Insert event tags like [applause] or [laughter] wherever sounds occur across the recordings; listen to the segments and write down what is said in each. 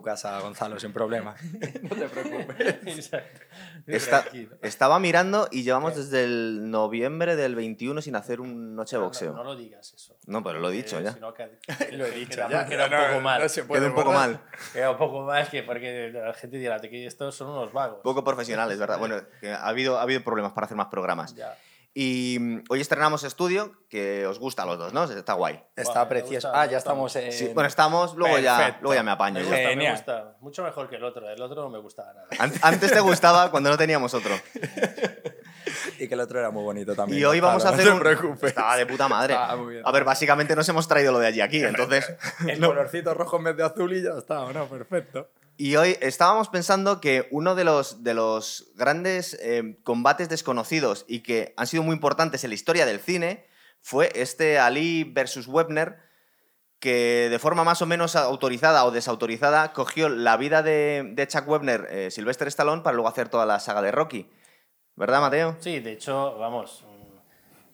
tu casa, Gonzalo, sin problema. [laughs] no te preocupes. Exacto. Está- estaba mirando y llevamos ¿Qué? desde el noviembre del 21 sin hacer un noche de No, boxeo. No, no lo digas eso. No, pero lo he dicho Eh, ya. no, que- [laughs] Lo he dicho queda- ya. Queda un No, poco no, mal. no se puede Queda un poco borrar. mal. [laughs] Queda un poco mal que porque la gente dirá que estos son unos vagos. Poco profesionales, ¿verdad? Bueno, que ha habido, ha habido problemas para hacer más programas. Ya. Y mm, hoy estrenamos estudio, que os gusta a los dos, ¿no? Está guay. Está precioso. gusta, ah, ya estamos en... Sí, bueno, estamos, luego ya, luego ya me apaño. Me yo. gusta, me gusta. Mucho mejor que el otro. El otro no me gustaba nada. [laughs] An- Antes te gustaba cuando no teníamos otro. [laughs] Y que el otro era muy bonito también. Y hoy vamos a hacer No un... preocupes. Estaba de puta madre. Muy bien. A ver, básicamente nos hemos traído lo de allí aquí, [laughs] entonces... El colorcito rojo en vez de azul y ya está, ¿o ¿no? Perfecto. Y hoy estábamos pensando que uno de los, de los grandes eh, combates desconocidos y que han sido muy importantes en la historia del cine fue este Ali versus Webner, que de forma más o menos autorizada o desautorizada cogió la vida de, de Chuck Webner, eh, Sylvester Stallone, para luego hacer toda la saga de Rocky. ¿Verdad, Mateo? Sí, de hecho, vamos,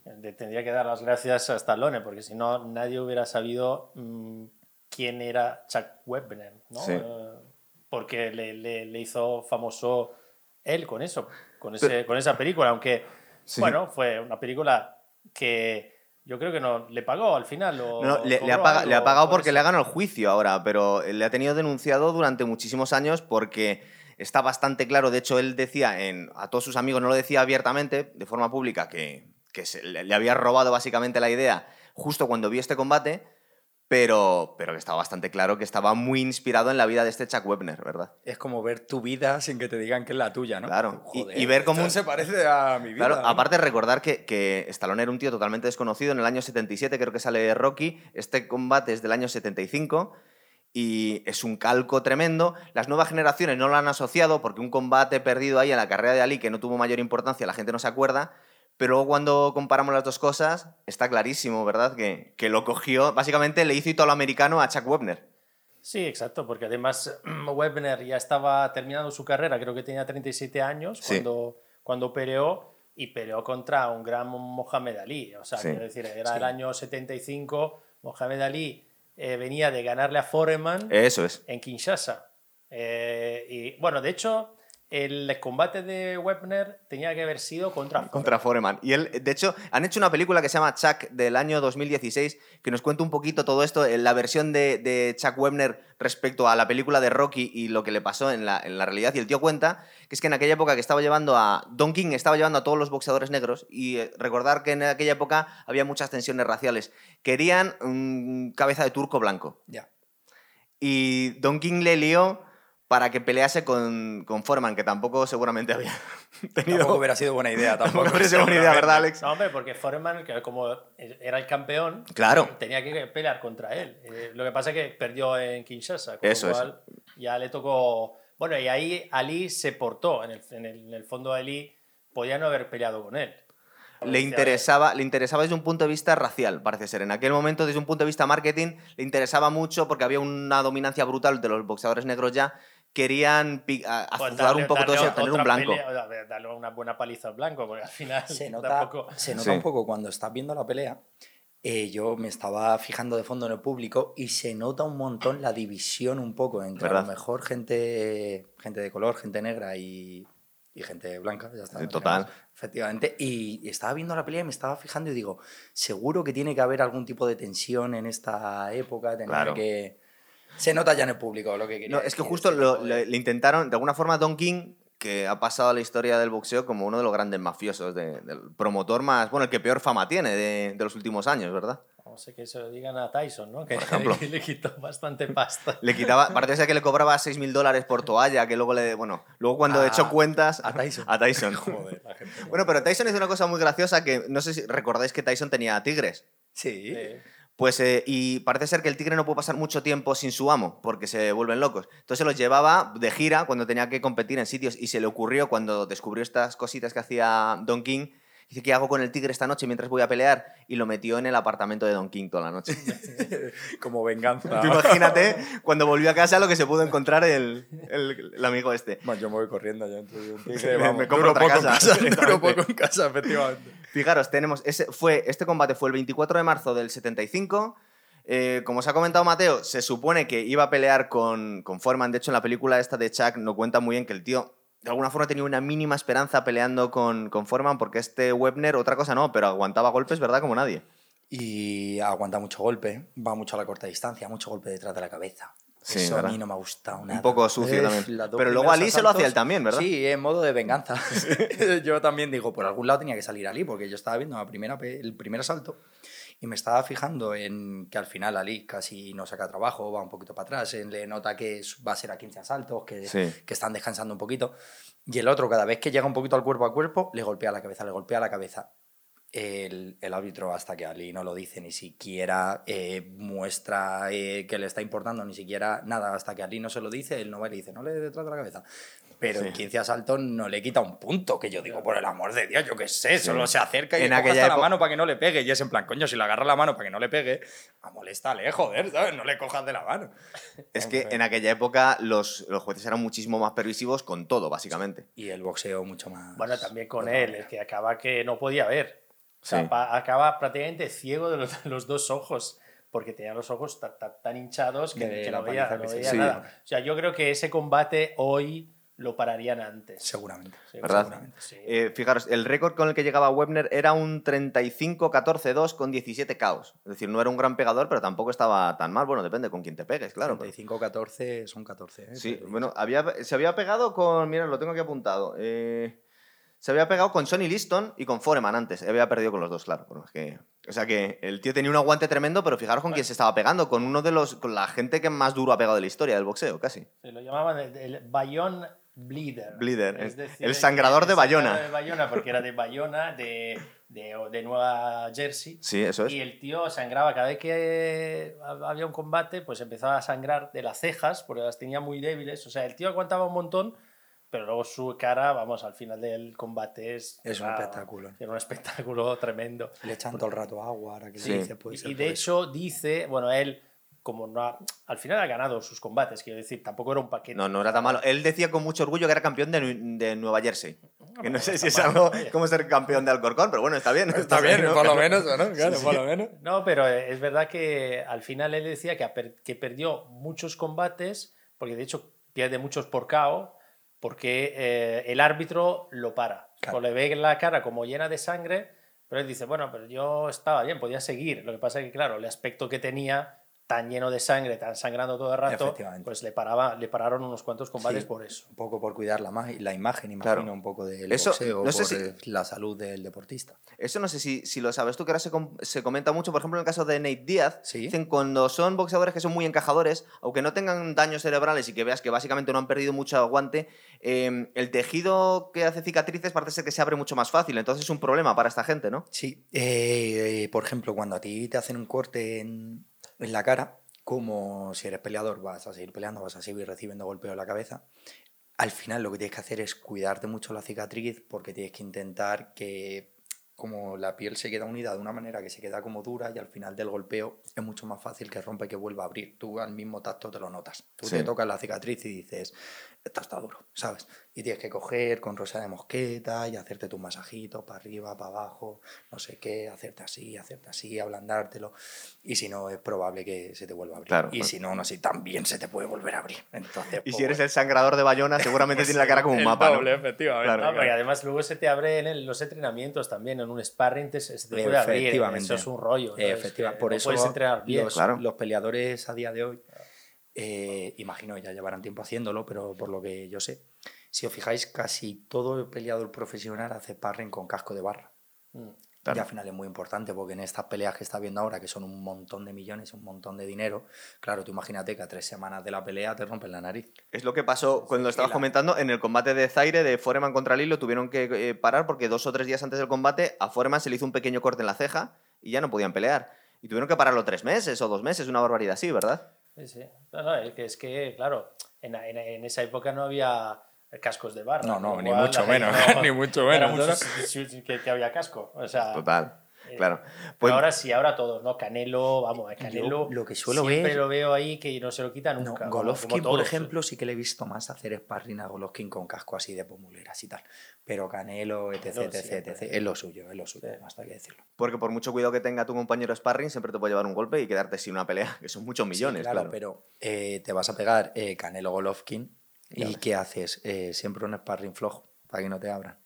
mm, tendría que dar las gracias a Stallone, porque si no, nadie hubiera sabido mm, quién era Chuck Webner, ¿no? Sí. Eh, porque le, le- le hizo famoso él con eso, con, ese, con esa película, aunque, Sí. bueno, fue una película que yo creo que no le pagó al final. o No, le, le ha paga- algo le ha pagado por porque le ha ganado el juicio ahora, pero le ha tenido denunciado durante muchísimos años porque está bastante claro. De hecho, él decía en, a todos sus amigos, no lo decía abiertamente, de forma pública, que, que se- le, le había robado básicamente la idea justo cuando vio este combate, pero, pero que estaba bastante claro que estaba muy inspirado en la vida de este Chuck Webner, ¿verdad? Es como ver tu vida sin que te digan que es la tuya, ¿no? Claro. Y- Joder, y ver cómo un- se parece a mi vida. Claro, ¿no? aparte recordar que, que Stallone era un tío totalmente desconocido. En el año 77 creo que sale Rocky. Este combate es del año 75 y es un calco tremendo. Las nuevas generaciones no lo han asociado porque un combate perdido ahí en la carrera de Ali que no tuvo mayor importancia, la gente no se acuerda. Pero luego cuando comparamos las dos cosas, está clarísimo, ¿verdad? Que, que lo cogió, básicamente le hizo italoamericano a Chuck Webner. Sí, exacto, porque además [clears throat] Webner ya estaba terminando su carrera, creo que tenía 37 años Sí. cuando, cuando peleó y peleó contra un gran Mohamed Ali. O sea, Sí. quiero decir, era Sí. el año 75, Mohamed Ali eh, venía de ganarle a Foreman Eso es. en Kinshasa. Eh, y bueno, de hecho, el combate de Webner tenía que haber sido contra, Contra Foreman. Y él, de hecho, han hecho una película que se llama Chuck del año 2016 que nos cuenta un poquito todo esto, eh, la versión de, de Chuck Webner respecto a la película de Rocky y lo que le pasó en la, en la realidad. Y el tío cuenta que es que en aquella época que estaba llevando a. Don King estaba llevando a todos los boxeadores negros y eh, recordar que en aquella época había muchas tensiones raciales. Querían un cabeza de turco blanco. Ya. Y Don King le lió para que pelease con, con Foreman, que tampoco seguramente había [laughs] tenido. Tampoco hubiera sido buena idea. Tampoco, Tampoco hubiera sido [laughs] buena idea, ¿verdad, Alex? No, hombre, porque Foreman, que como era el campeón, Claro. tenía que pelear contra él. Eh, lo que pasa es que perdió en Kinshasa, con Eso lo es. cual ya le tocó... Bueno, y ahí Ali se portó. En el, en el, en el fondo Ali podía no haber peleado con él. le interesaba, le interesaba desde un punto de vista racial, parece ser. En aquel momento, desde un punto de vista marketing, le interesaba mucho porque había una dominancia brutal de los boxeadores negros ya. Querían pues, azuzar darle- un poco todo eso, tener un blanco. pelea, darle una buena paliza al blanco, porque al final Se [laughs] nota, tampoco... se nota Sí. un poco cuando estás viendo la pelea. eh, yo me estaba fijando de fondo en el público y se nota un montón la división un poco entre a lo mejor gente, gente de color, gente negra y, y gente blanca. Ya está, Sí, total. Efectivamente. Y, y estaba viendo la pelea y me estaba fijando y digo, seguro que tiene que haber algún tipo de tensión en esta época. Claro. que... Se nota ya en el público lo que quería No, es que justo lo- le, intentaron, de alguna forma, Don King, que ha pasado a la historia del boxeo como uno de los grandes mafiosos, de- del promotor más, bueno, el que peor fama tiene de, de los últimos años, ¿verdad? No sé que se lo digan a Tyson, ¿no? Que, Por ejemplo. que [laughs] le quitó bastante pasta. Le quitaba, parece que le cobraba 6.000 dólares por toalla, que luego le, bueno, luego cuando A- echó cuentas... a Tyson. [laughs] A Tyson. [laughs] Joder, la gente no- Bueno, pero Tyson hizo una cosa muy graciosa que no sé si recordáis que Tyson tenía tigres. Sí. Sí. Pues, eh, y parece ser que el tigre no puede pasar mucho tiempo sin su amo, porque se vuelven locos. Entonces los llevaba de gira cuando tenía que competir en sitios y se le ocurrió cuando descubrió estas cositas que hacía Don King. Dice, ¿qué hago con el tigre esta noche mientras voy a pelear? Y lo metió en el apartamento de Don King toda la noche. [laughs] Como venganza. Tú imagínate cuando volvió a casa lo que se pudo encontrar el, el- el amigo este. Bueno, yo me voy corriendo ya. Entonces, [laughs] Me- compro otra poco en casa, Duro poco en casa, efectivamente. Fijaros, tenemos ese, fue, este combate fue el 24 de marzo del 75. Eh, como os ha comentado Mateo, se supone que iba a pelear con, con Foreman. De hecho, en la película esta de Chuck no cuenta muy bien que el tío de alguna forma tenía una mínima esperanza peleando con, con Foreman porque este Webner, otra cosa no, pero aguantaba golpes, ¿verdad? Como nadie. Y aguanta mucho golpe, va mucho a la corta distancia, mucho golpe detrás de la cabeza. Sí, Eso a mí no me ha gustado nada. Un poco sucio también. Pero luego Ali se lo hacía asaltos- él también, ¿verdad? Sí, en modo de venganza. [laughs] [laughs] yo también digo, por algún lado tenía que salir Ali, porque yo estaba viendo la primera, el primer asalto y me estaba fijando en que al final Ali casi no saca trabajo, va un poquito para atrás, le nota que va a ser a 15 asaltos, que, Sí. que están descansando un poquito. Y el otro, cada vez que llega un poquito al cuerpo a cuerpo, le golpea la cabeza, le golpea la cabeza. El, el árbitro, hasta que Ali no lo dice, ni siquiera eh, muestra eh, que le está importando, ni siquiera nada, hasta que Ali no se lo dice, él no va y le dice, no le detrás de la cabeza. Pero Sí. en 15 asaltos no le quita un punto, que yo digo, por el amor de Dios, yo qué sé, solo se acerca y En le aquella hasta la mano para que no le pegue. Y es en plan, coño, si le agarra la mano para que no le pegue, a molestarle, joder, ¿sabes? No le cojas de la mano. Es que en aquella época los, los jueces eran muchísimo más permisivos con todo, básicamente. Y el boxeo mucho más... Bueno, también con él, es que acaba que no podía ver. O sea, Sí. pa- acaba prácticamente ciego de los, de los dos ojos, porque tenía los ojos ta- ta- tan, hinchados que, que no veía, no veía dio. nada. O sea, yo creo que ese combate hoy lo pararían antes. Seguramente. Sí, ¿Verdad? seguramente, sí. Eh, fijaros, el récord con el que llegaba Webner era un 35-14-2 con 17 caos. Es decir, no era un gran pegador, pero tampoco estaba tan mal. Bueno, depende con quién te pegues, claro. pero- 35-14 son 14. ¿eh? Sí, Pero- bueno, había, se había pegado con. Mira, lo tengo aquí apuntado. eh, se había pegado con Sonny Liston y con Foreman antes. Había perdido con los dos, claro. pero es que- o sea que el tío tenía un aguante tremendo, pero fijaros con quién se estaba pegando. Con uno de los. con la gente que más duro ha pegado de la historia del boxeo, casi. Se lo llamaban el, el Bayonne Bleeder. Bleeder, el- el el- sangrador de el Bayona. sangrador de Bayona, porque era de Bayona, de, de, de Nueva Jersey. Sí, eso es. Y el tío sangraba cada vez que había un combate, pues empezaba a sangrar de las cejas, porque las tenía muy débiles. O sea, el tío aguantaba un montón, pero luego su cara, vamos, al final del combate es... Es un era- espectáculo. Era un espectáculo tremendo. Le echan todo el rato agua, ahora que Sí. dice, puede ser Y, y de eso. hecho dice, bueno, él, como no ha- al final ha ganado sus combates, quiero decir, tampoco era un paquete. No, no era tan malo. Él decía con mucho orgullo que era campeón de, de Nueva Jersey. Que no sé si es algo como ser campeón de Alcorcón, pero bueno, está bien. Está bien, ¿no? por lo menos, ¿no? Claro, Sí, por sí. lo menos. No, pero es verdad que al final él decía que, que perdió muchos combates, porque de hecho pierde muchos por KO, porque eh, el árbitro lo para. Claro. O le ve la cara como llena de sangre, pero él dice, bueno, pero yo estaba bien, podía seguir. Lo que pasa es que, claro, el aspecto que tenía tan lleno de sangre, tan sangrando todo el rato, Efectivamente. pues le, paraba, le pararon unos cuantos combates Sí, por eso. Un poco por cuidar la, la imagen, imagino, Claro. un poco del Eso, boxeo, no sé por si- la salud del deportista. Eso no sé si, si lo sabes tú, que ahora se, com- se comenta mucho, por ejemplo, en el caso de Nate Díaz. Sí. Dicen cuando son boxeadores que son muy encajadores, aunque no tengan daños cerebrales y que veas que básicamente no han perdido mucho aguante, eh, el tejido que hace cicatrices parece ser que se abre mucho más fácil. Entonces es un problema para esta gente, ¿no? Sí, eh, eh, por ejemplo, cuando a ti te hacen un corte en, en la cara, como si eres peleador, vas a seguir peleando, vas a seguir recibiendo golpeo en la cabeza. Al final lo que tienes que hacer es cuidarte mucho la cicatriz porque tienes que intentar que como la piel se queda unida de una manera que se queda como dura y al final del golpeo es mucho más fácil que rompa y que vuelva a abrir. Tú al mismo tacto te lo notas. Tú Sí. te tocas la cicatriz y dices, esto está duro, ¿sabes? Y tienes que coger con rosa de mosqueta y hacerte tu masajito para arriba, para abajo, no sé qué, hacerte así, hacerte así, ablandártelo. Y si no, es probable que se te vuelva a abrir. Claro, y si no, aún así también se te puede volver a abrir. Entonces, Y pues, si eres bueno. el sangrador de Bayona, seguramente tiene la cara como un [laughs] mapa, ¿no? doble, efectivamente. Claro, No, porque además luego se te abre en el- los entrenamientos también, en un sparring te- se te puede abrir. Efectivamente. Eso es un rollo. ¿no? Eh, Es efectiva- que por no eso puedes entrenar bien. los, Claro. los peleadores a día de hoy, eh, imagino ya llevarán tiempo haciéndolo, pero por lo que yo sé, si os fijáis, casi todo el peleador profesional hace sparring con casco de barra. Mm. Claro. Y al final es muy importante porque en estas peleas que está viendo ahora, que son un montón de millones, un montón de dinero, claro, tú imagínate que a tres semanas de la pelea te rompen la nariz. Es lo que pasó cuando lo estabas la- comentando en el combate de Zaire de Foreman contra Lee, lo tuvieron que eh, parar porque dos o tres días antes del combate a Foreman se le hizo un pequeño corte en la ceja y ya no podían pelear. Y tuvieron que pararlo tres meses o dos meses, una barbaridad así, ¿verdad? Sí, sí. No, no, es que, claro, en, en- en esa época no había cascos de barra. No, no, [laughs] ni mucho menos, ni mucho menos, mucho ¿no? sí, sí, que, que había casco. O sea, Total. Eh, Claro. pero Pues- ahora sí, ahora todos, ¿no? Canelo, vamos, a Canelo. Yo lo que suelo siempre ver- lo veo ahí que no se lo quita No, nunca. como- Golovkin, por ejemplo, sí que le he visto más hacer sparring a Golovkin con casco así de pomuleras y tal. Pero Canelo, etc, Canelo etc, siempre. etc. Es lo suyo, es lo suyo, Sí. basta que decirlo. Porque por mucho cuidado que tenga tu compañero sparring, siempre te puede llevar un golpe y quedarte sin una pelea, [laughs] que son muchos Sí, millones, claro, claro. pero eh, te vas a pegar eh, Canelo Golovkin y. ¿qué haces? Eh, siempre un sparring flojo para que no te abran.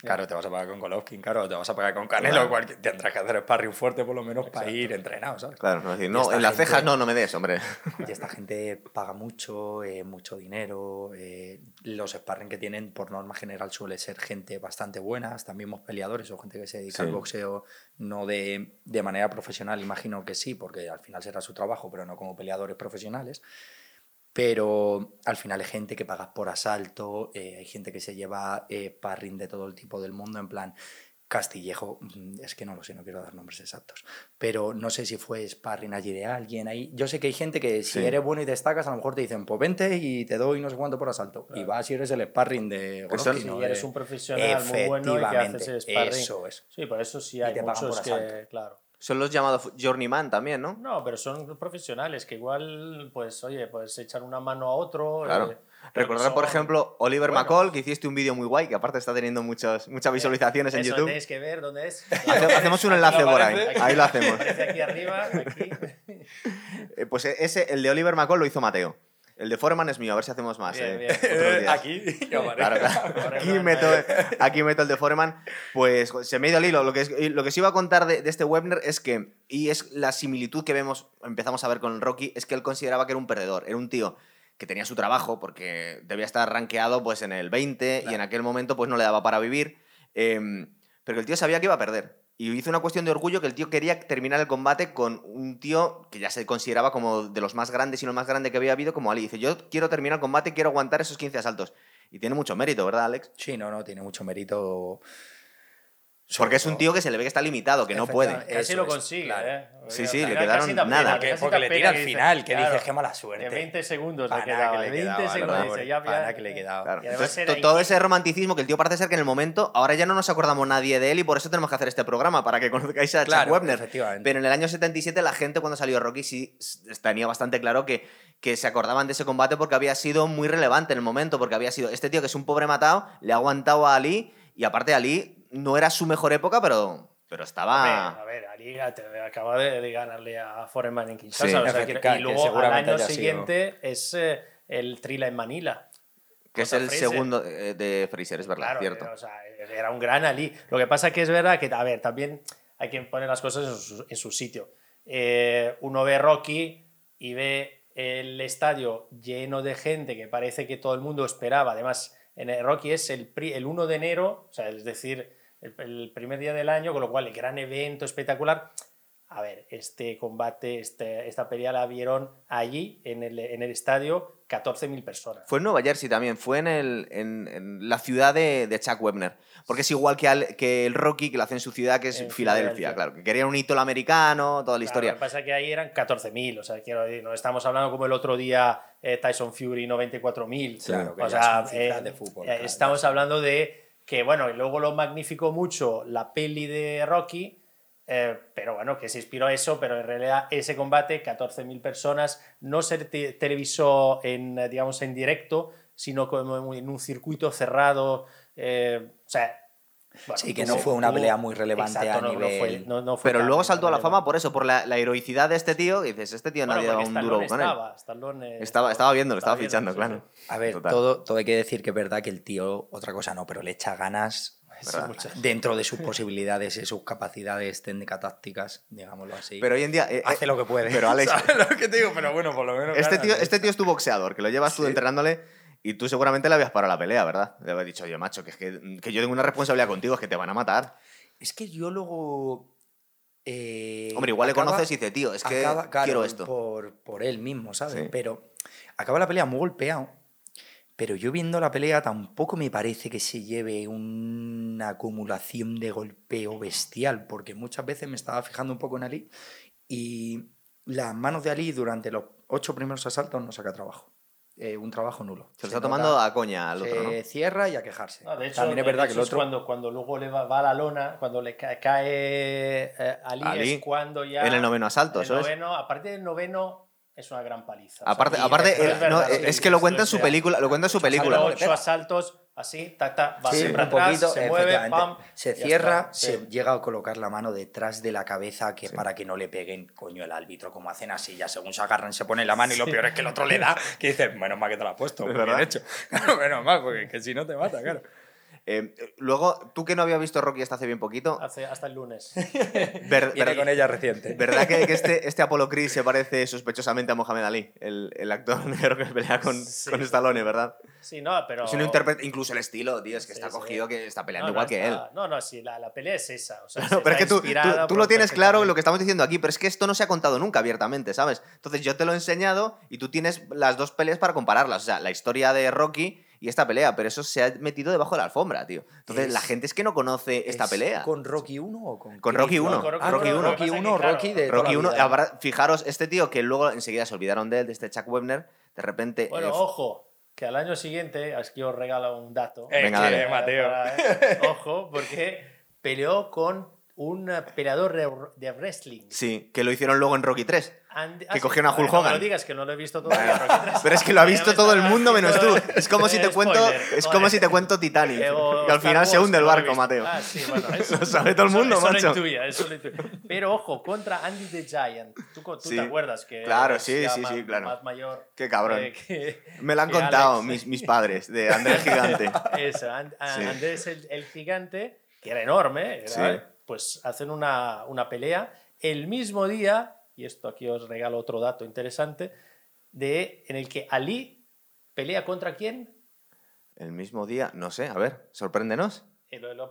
Claro, te vas a pagar con Golovkin, claro, te vas a pagar con Canelo, Claro. cualquier- tendrás que hacer sparring fuerte por lo menos para ir entrenado, ¿sabes? Claro, no decir, no, en las cejas no, no me des, hombre. [laughs] Y esta gente paga mucho, eh, mucho dinero. eh, los sparring que tienen, por norma general, suele ser gente bastante buena, hasta mismos peleadores o gente que se dedica Sí. al boxeo no de, de manera profesional, imagino que sí, porque al final será su trabajo, pero no como peleadores profesionales. Pero al final hay gente que paga por asalto, eh, hay gente que se lleva eh, sparring de todo el tipo del mundo, en plan. Castillejo, mm, es que no lo sé, no quiero dar nombres exactos, pero no sé si fue sparring allí de alguien ahí. Yo sé que hay gente que si Sí. eres bueno y destacas, a lo mejor te dicen, pues vente y te doy no sé cuánto por asalto. Y vas y eres el sparring de ¿no? Si eres un profesional muy bueno y que haces Efectivamente, sparring. Eso es. Sí, por eso sí Y hay te pagan muchos por que, asalto. claro. Son los llamados journeyman también, ¿no? No, pero son profesionales que igual, pues, oye, pues echar una mano a otro. Claro. eh, Recordar, por ejemplo, Oliver buenos. McCall, que hiciste un vídeo muy guay, que aparte está teniendo muchas, muchas visualizaciones en Eso YouTube. tenéis que ver dónde es. [laughs] Hace- Hacemos un enlace por ahí, ahí lo hacemos. Aquí arriba, aquí. [laughs] Eh, Pues ese, el de Oliver McCall lo hizo Mateo. El de Foreman es mío, a ver si hacemos más. Bien, eh, bien. [laughs] Aquí, aparezca. Claro, claro. [laughs] Aquí meto, [laughs] aquí meto el de Foreman. Pues se me ha ido el hilo. Lo que, es- lo que os iba a contar de, de este Webner es que, y es la similitud que vemos, empezamos a ver con Rocky, es que él consideraba que era un perdedor. Era un tío que tenía su trabajo porque debía estar rankeado pues, en el 20 y en aquel momento pues, no le daba para vivir. em, pero el tío sabía que iba a perder. Y hizo una cuestión de orgullo que el tío quería terminar el combate con un tío que ya se consideraba como de los más grandes y lo más grande que había habido, como Ali. Dice, yo quiero terminar el combate, quiero aguantar esos 15 asaltos. Y tiene mucho mérito, ¿verdad, Alex? Sí, no, no, tiene mucho mérito. Porque es un tío que se le ve que está limitado, que no puede. Casi Eso lo es, consigue, claro. ¿eh? Sí, sí, le quedaron nada. Porque- le tira al final, que claro, dices, qué mala suerte. De 20 segundos le Pana quedaba. que le 20 quedaba, segundos. le quedaba. Claro. Entonces, todo ese romanticismo que el tío parece ser que en el momento, ahora ya no nos acordamos nadie de él y por eso tenemos que hacer este programa, para que [laughs] conozcáis a Chuck Webner. Pero en el año 77 la gente cuando salió Rocky sí tenía bastante claro que, que se acordaban de ese combate porque había sido muy relevante en el momento, porque había sido este tío que es un pobre matado, le ha aguantado a Ali y aparte Ali no era su mejor época, pero, pero A estaba... ver, a ver, Ali te- acaba de, de ganarle a Foreman en Kinshasa. Sí, o sea, que- que y luego al seguramente año sido- siguiente es eh, el Thrilla en Manila. que es el Fraser. segundo eh, de Fraser, es verdad, Claro, cierto. eh, o sea, era un gran Ali. Lo que pasa que es verdad que, a ver, también hay que poner las cosas en su, en su sitio. Eh, uno ve Rocky y ve el estadio lleno de gente que parece que todo el mundo esperaba. Además, en el Rocky es el, pri- el 1 de enero, o sea, es decir, el, el primer día del año, con lo cual el gran evento espectacular. A ver, este combate, este, esta pelea la vieron allí, en el, en el estadio, 14.000 personas. Fue en Nueva Jersey también, fue en, el, en, en la ciudad de, de Chuck Webner. Porque es igual que, al- que el Rocky, que lo hace en su ciudad, que es En Filadelfia, Filadelfia. claro. Que quería un hito americano, toda la Claro, historia. Lo que pasa es que ahí eran 14.000, o sea, quiero decir, no estamos hablando como el otro día eh, Tyson Fury 94.000. Claro, que o sea, eh, de fútbol, eh, claro, estamos hablando de que, bueno, y luego lo magnificó mucho la peli de Rocky, eh, pero bueno, que se inspiró eso, pero en realidad ese combate, 14.000 personas, no se te- televisó en, digamos, en directo, sino como en un circuito cerrado, eh, o sea... bueno, Sí, que no fue una pelea muy relevante exacto, a no- no nivel- fue- no- no fue Pero luego saltó a la fama por eso, por la, la heroicidad de este tío. Y dices, este tío Bueno, nadie daba un duro con él. estaba, Stallone Estaba, estaba viendo, lo estaba viendo, fichando, claro. sí. A ver, Total. todo, todo hay que decir que es verdad que el tío, otra cosa no, pero le echa ganas Sí, dentro de sus posibilidades y sus capacidades técnico-tácticas, digámoslo así. Pero hoy en día. eh, hace eh, lo que puede. Pero Alex, [laughs] ¿Sabes lo que te digo? Pero bueno, por lo menos. este ganas, tío, ¿no? este tío es tu boxeador, que lo llevas tú Sí. entrenándole. Y tú seguramente le habías parado la pelea, ¿verdad? Le habías dicho, oye, macho, que es que, que yo tengo una responsabilidad contigo, es que te van a matar. Es que yo luego. eh, Hombre, igual acaba- le conoces y dices, tío, es que acaba, claro, quiero esto. Por, por él mismo, ¿sabes? Sí. Pero acaba la pelea muy golpeado. Pero yo viendo la pelea tampoco me parece que se lleve una acumulación de golpeo bestial, porque muchas veces me estaba fijando un poco en Ali y las manos de Ali durante los ocho primeros asaltos no saca trabajo. Eh, un trabajo nulo. Se lo está tomando a coña al otro, ¿no? Se cierra y a quejarse. No, de hecho, También es de verdad que el es otro... cuando, cuando luego le va, va a la lona, cuando le ca- cae eh, Ali, Ali, es cuando ya... En el noveno asalto, el ¿sabes? noveno, a partir del noveno es una gran paliza. O sea, Aparte, aparte es verdad, no, sí, es que lo cuenta en su película, lo cuenta en su película. ocho asaltos, así, ta, ta, va Sí, siempre un atrás, poquito, se mueve, pam, se cierra, está, se sí. llega a colocar la mano detrás de la cabeza que para que no le peguen coño el árbitro, como hacen así, ya según se agarran se pone la mano y lo peor es que el otro le da, que dices, menos mal que te la has puesto, bien hecho. [laughs] Claro, menos mal, porque que si no te mata, claro. Eh, luego, tú que no había visto Rocky hasta hace bien poquito, Hace- hasta el lunes. [laughs] ver- con ella reciente. ¿verdad que, que este, [laughs] este Apollo Creed se parece sospechosamente a Mohamed Ali, el, el actor [laughs] negro que pelea con, Sí. con Stallone, ¿verdad? Sí, no, pero... Es un intérprete, incluso el estilo, tío, es que Sí, está sí. cogido que está peleando No, igual no, que él. No, no, sí, la, la pelea es esa. O sea, No, pero es que tú, tú- tú lo tienes claro lo que estamos diciendo aquí, pero es que esto no se ha contado nunca abiertamente, ¿sabes? Entonces yo te lo he enseñado y tú tienes las dos peleas para compararlas. O sea, la historia de Rocky y esta pelea, pero eso se ha metido debajo de la alfombra, tío. Entonces Es- la gente es que no conoce esta ¿Es pelea. ¿Con Rocky 1 o con Con? Rocky 1. No, con Ah, Rocky no, 1. Rocky Lo que pasa 1, es que, claro, Rocky de Rocky la 1. vida. habrá- fijaros, este tío que luego enseguida se olvidaron de él, de este Chuck Webner, de repente... Bueno, eh, ojo, que al año siguiente, aquí os regalo un dato. Eh, Venga, dale. Mateo. Para- eh, [laughs] ojo, porque peleó con un peleador de, de wrestling. sí, que lo hicieron luego en Rocky 3. And- Que sí, cogieron a Hulk ver, no Hogan. lo digas que no lo he visto todavía. III. Pero es que lo ha visto todo el mundo menos tú. Es como si te [laughs] cuento, es como si te cuento Titanic. Que al final se hunde el barco. Mateo. Ah, sí, bueno, [laughs] eso, Lo sabe todo el mundo, eso macho. Intuía, eso lo intuía. Pero ojo, contra Andy the Giant. Tú, tú Sí. te acuerdas que Claro, es sí, sí, más, sí, claro. más mayor. Qué cabrón. eh, que- [laughs] Me lo han contado Alex. mis, mis padres, de Andrés Gigante. Eso, And- Sí. Andrés el, el gigante, que era enorme, era, pues hacen una, una pelea el mismo día, y esto aquí os regalo otro dato interesante, de, en el que Ali pelea contra quién? El mismo día, no sé, a ver, sorpréndenos. Eh, lo- [laughs] lo-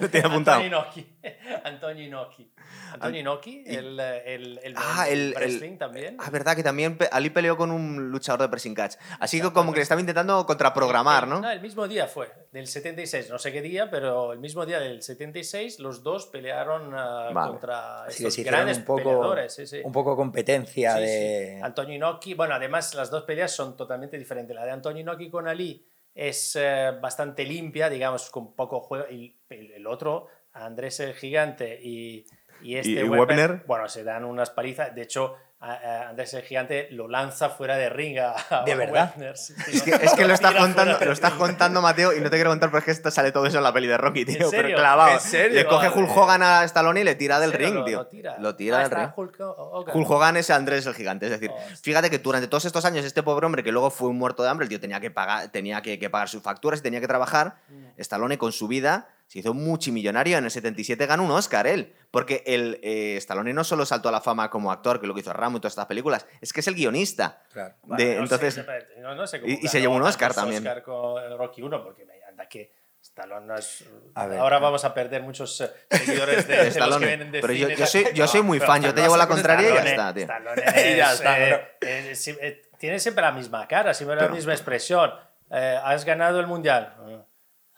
Lo tiene apuntado. [laughs] Antonio Inoki. Antonio Inoki. Antonio Inoki, el, el, el, Ah, el wrestling también. Ah, verdad que también Ali peleó con un luchador de pressing catch. Así que como que le estaba intentando contraprogramar, ¿no? el mismo día fue, del 76, no sé qué día, pero el mismo día del 76 los dos pelearon ah, Vale. contra estos grandes un poco, peleadores. sí, sí. un poco competencia Sí, sí. de... Antonio Inoki, bueno, además las dos peleas son totalmente diferentes. La de Antonio Inoki con Ali es eh, bastante limpia, digamos, con poco juego. Y el, el otro, Andrés el Gigante y, y este y Webner? bueno, se dan unas palizas. De hecho, Andrés el Gigante lo lanza fuera de ring a, a ¿De verdad? Sí, Es que, es que lo estás contando, lo estás ring. contando, Mateo, y no te quiero contar, pero es que esto sale todo eso en la peli de Rocky, tío. ¿En Pero serio? clavado. ¿En serio? Le coge Vale. Hulk Hogan a Stallone y le tira del ring, Lo- tío. Lo tira, Lo tira Ah, del está ring. Hulk Hogan. Hulk Hogan es Andrés el gigante. Es decir, Hostia. fíjate que durante todos estos años, este pobre hombre que luego fue un muerto de hambre, el tío tenía que pagar, tenía que, que pagar sus facturas y tenía que trabajar. Mm. Stallone con su vida se hizo multimillonario. En el 77 ganó un Oscar él. Porque el, eh, Stallone no solo saltó a la fama como actor, que lo que hizo Rambo y todas estas películas, es que es el guionista. Claro. De- no sé, entonces, espérate, no- no sé cómo y- y se llevó un Oscar también. Oscar con Rocky 1, porque me anda que Stallone no es... A ver. Ahora vamos a perder muchos eh, seguidores de, de de los que Stallone. vienen de Pero yo, cine. yo soy, yo soy muy fan, yo te Stallone- llevo la con contraria y ya Stallone- está, tío. Stallone Y [laughs] ya es, está, eh, eh, sí, eh, tiene siempre la misma cara, siempre la Pero- misma expresión. Eh, has ganado el mundial.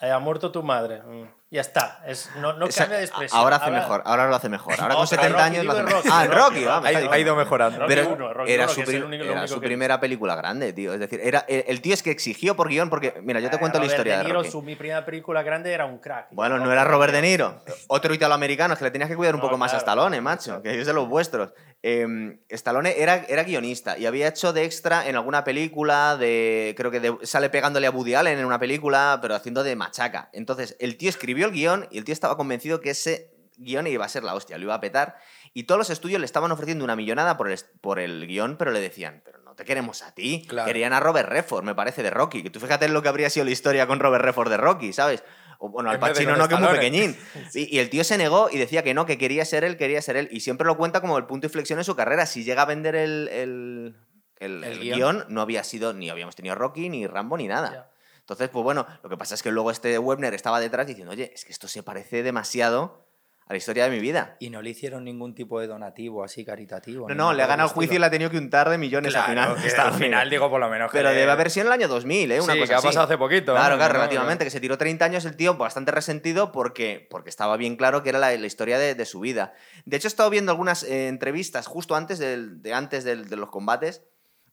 Eh, ha muerto tu madre. Mm. Ya está. Es, no no Esa- cambia de expresión. Ahora hace mejor, ahora lo hace mejor. Ahora No, con pero 70 Rocky, años lo hace mejor. Ah, en Rocky, Ha, ha ido mejorando. Rocky Pero uno, Rocky era uno, su, era único su que primera película grande, tío. Es decir, era el, el tío es que exigió por guion, porque, mira, yo te Eh, cuento la Robert historia De de Niro, Rocky. su, mi primera película grande era un crack. Bueno, no era Robert De Niro. Otro italoamericano, es que le tenías que cuidar un poco más a claro, Stallone, claro, macho, claro. que es de los vuestros. Eh, Stallone era, era guionista y había hecho de extra en alguna película de. Creo que de- sale pegándole a Woody Allen en una película, pero haciendo de machaca. Entonces, el tío escribió el guion y el tío estaba convencido que ese guion iba a ser la hostia, lo iba a petar. Y todos los estudios le estaban ofreciendo una millonada por el, por el guion, pero le decían, pero no te queremos a ti. Claro. Querían a Robert Redford, me parece, de Rocky. Que tú fíjate en lo que habría sido la historia con Robert Redford de Rocky, ¿sabes? O, bueno, al Pacino no, que es muy pequeñín. [laughs] Y, y el tío se negó y decía que no, que quería ser él, quería ser él. Y siempre lo cuenta como el punto de inflexión en su carrera. Si llega a vender el, el, el- guion. guion, no había sido, ni habíamos tenido Rocky, ni Rambo, ni nada. Entonces, pues bueno, lo que pasa es que luego este Webner estaba detrás diciendo, oye, es que esto se parece demasiado a la historia de mi vida. Y no le hicieron ningún tipo de donativo así caritativo. No, no, le ha ganado el juicio y le ha tenido que untar de millones al final. Claro, que al final digo por lo menos que Pero le- debe haber sido en el año 2000, ¿eh? Una sí, cosa que ha así. pasado hace poquito. Claro, ¿no? claro, No, no, relativamente, que se tiró 30 años el tío bastante resentido porque, porque estaba bien claro que era la, la historia de, de su vida. De hecho, he estado viendo algunas eh, entrevistas justo antes, del- de, antes del- de los combates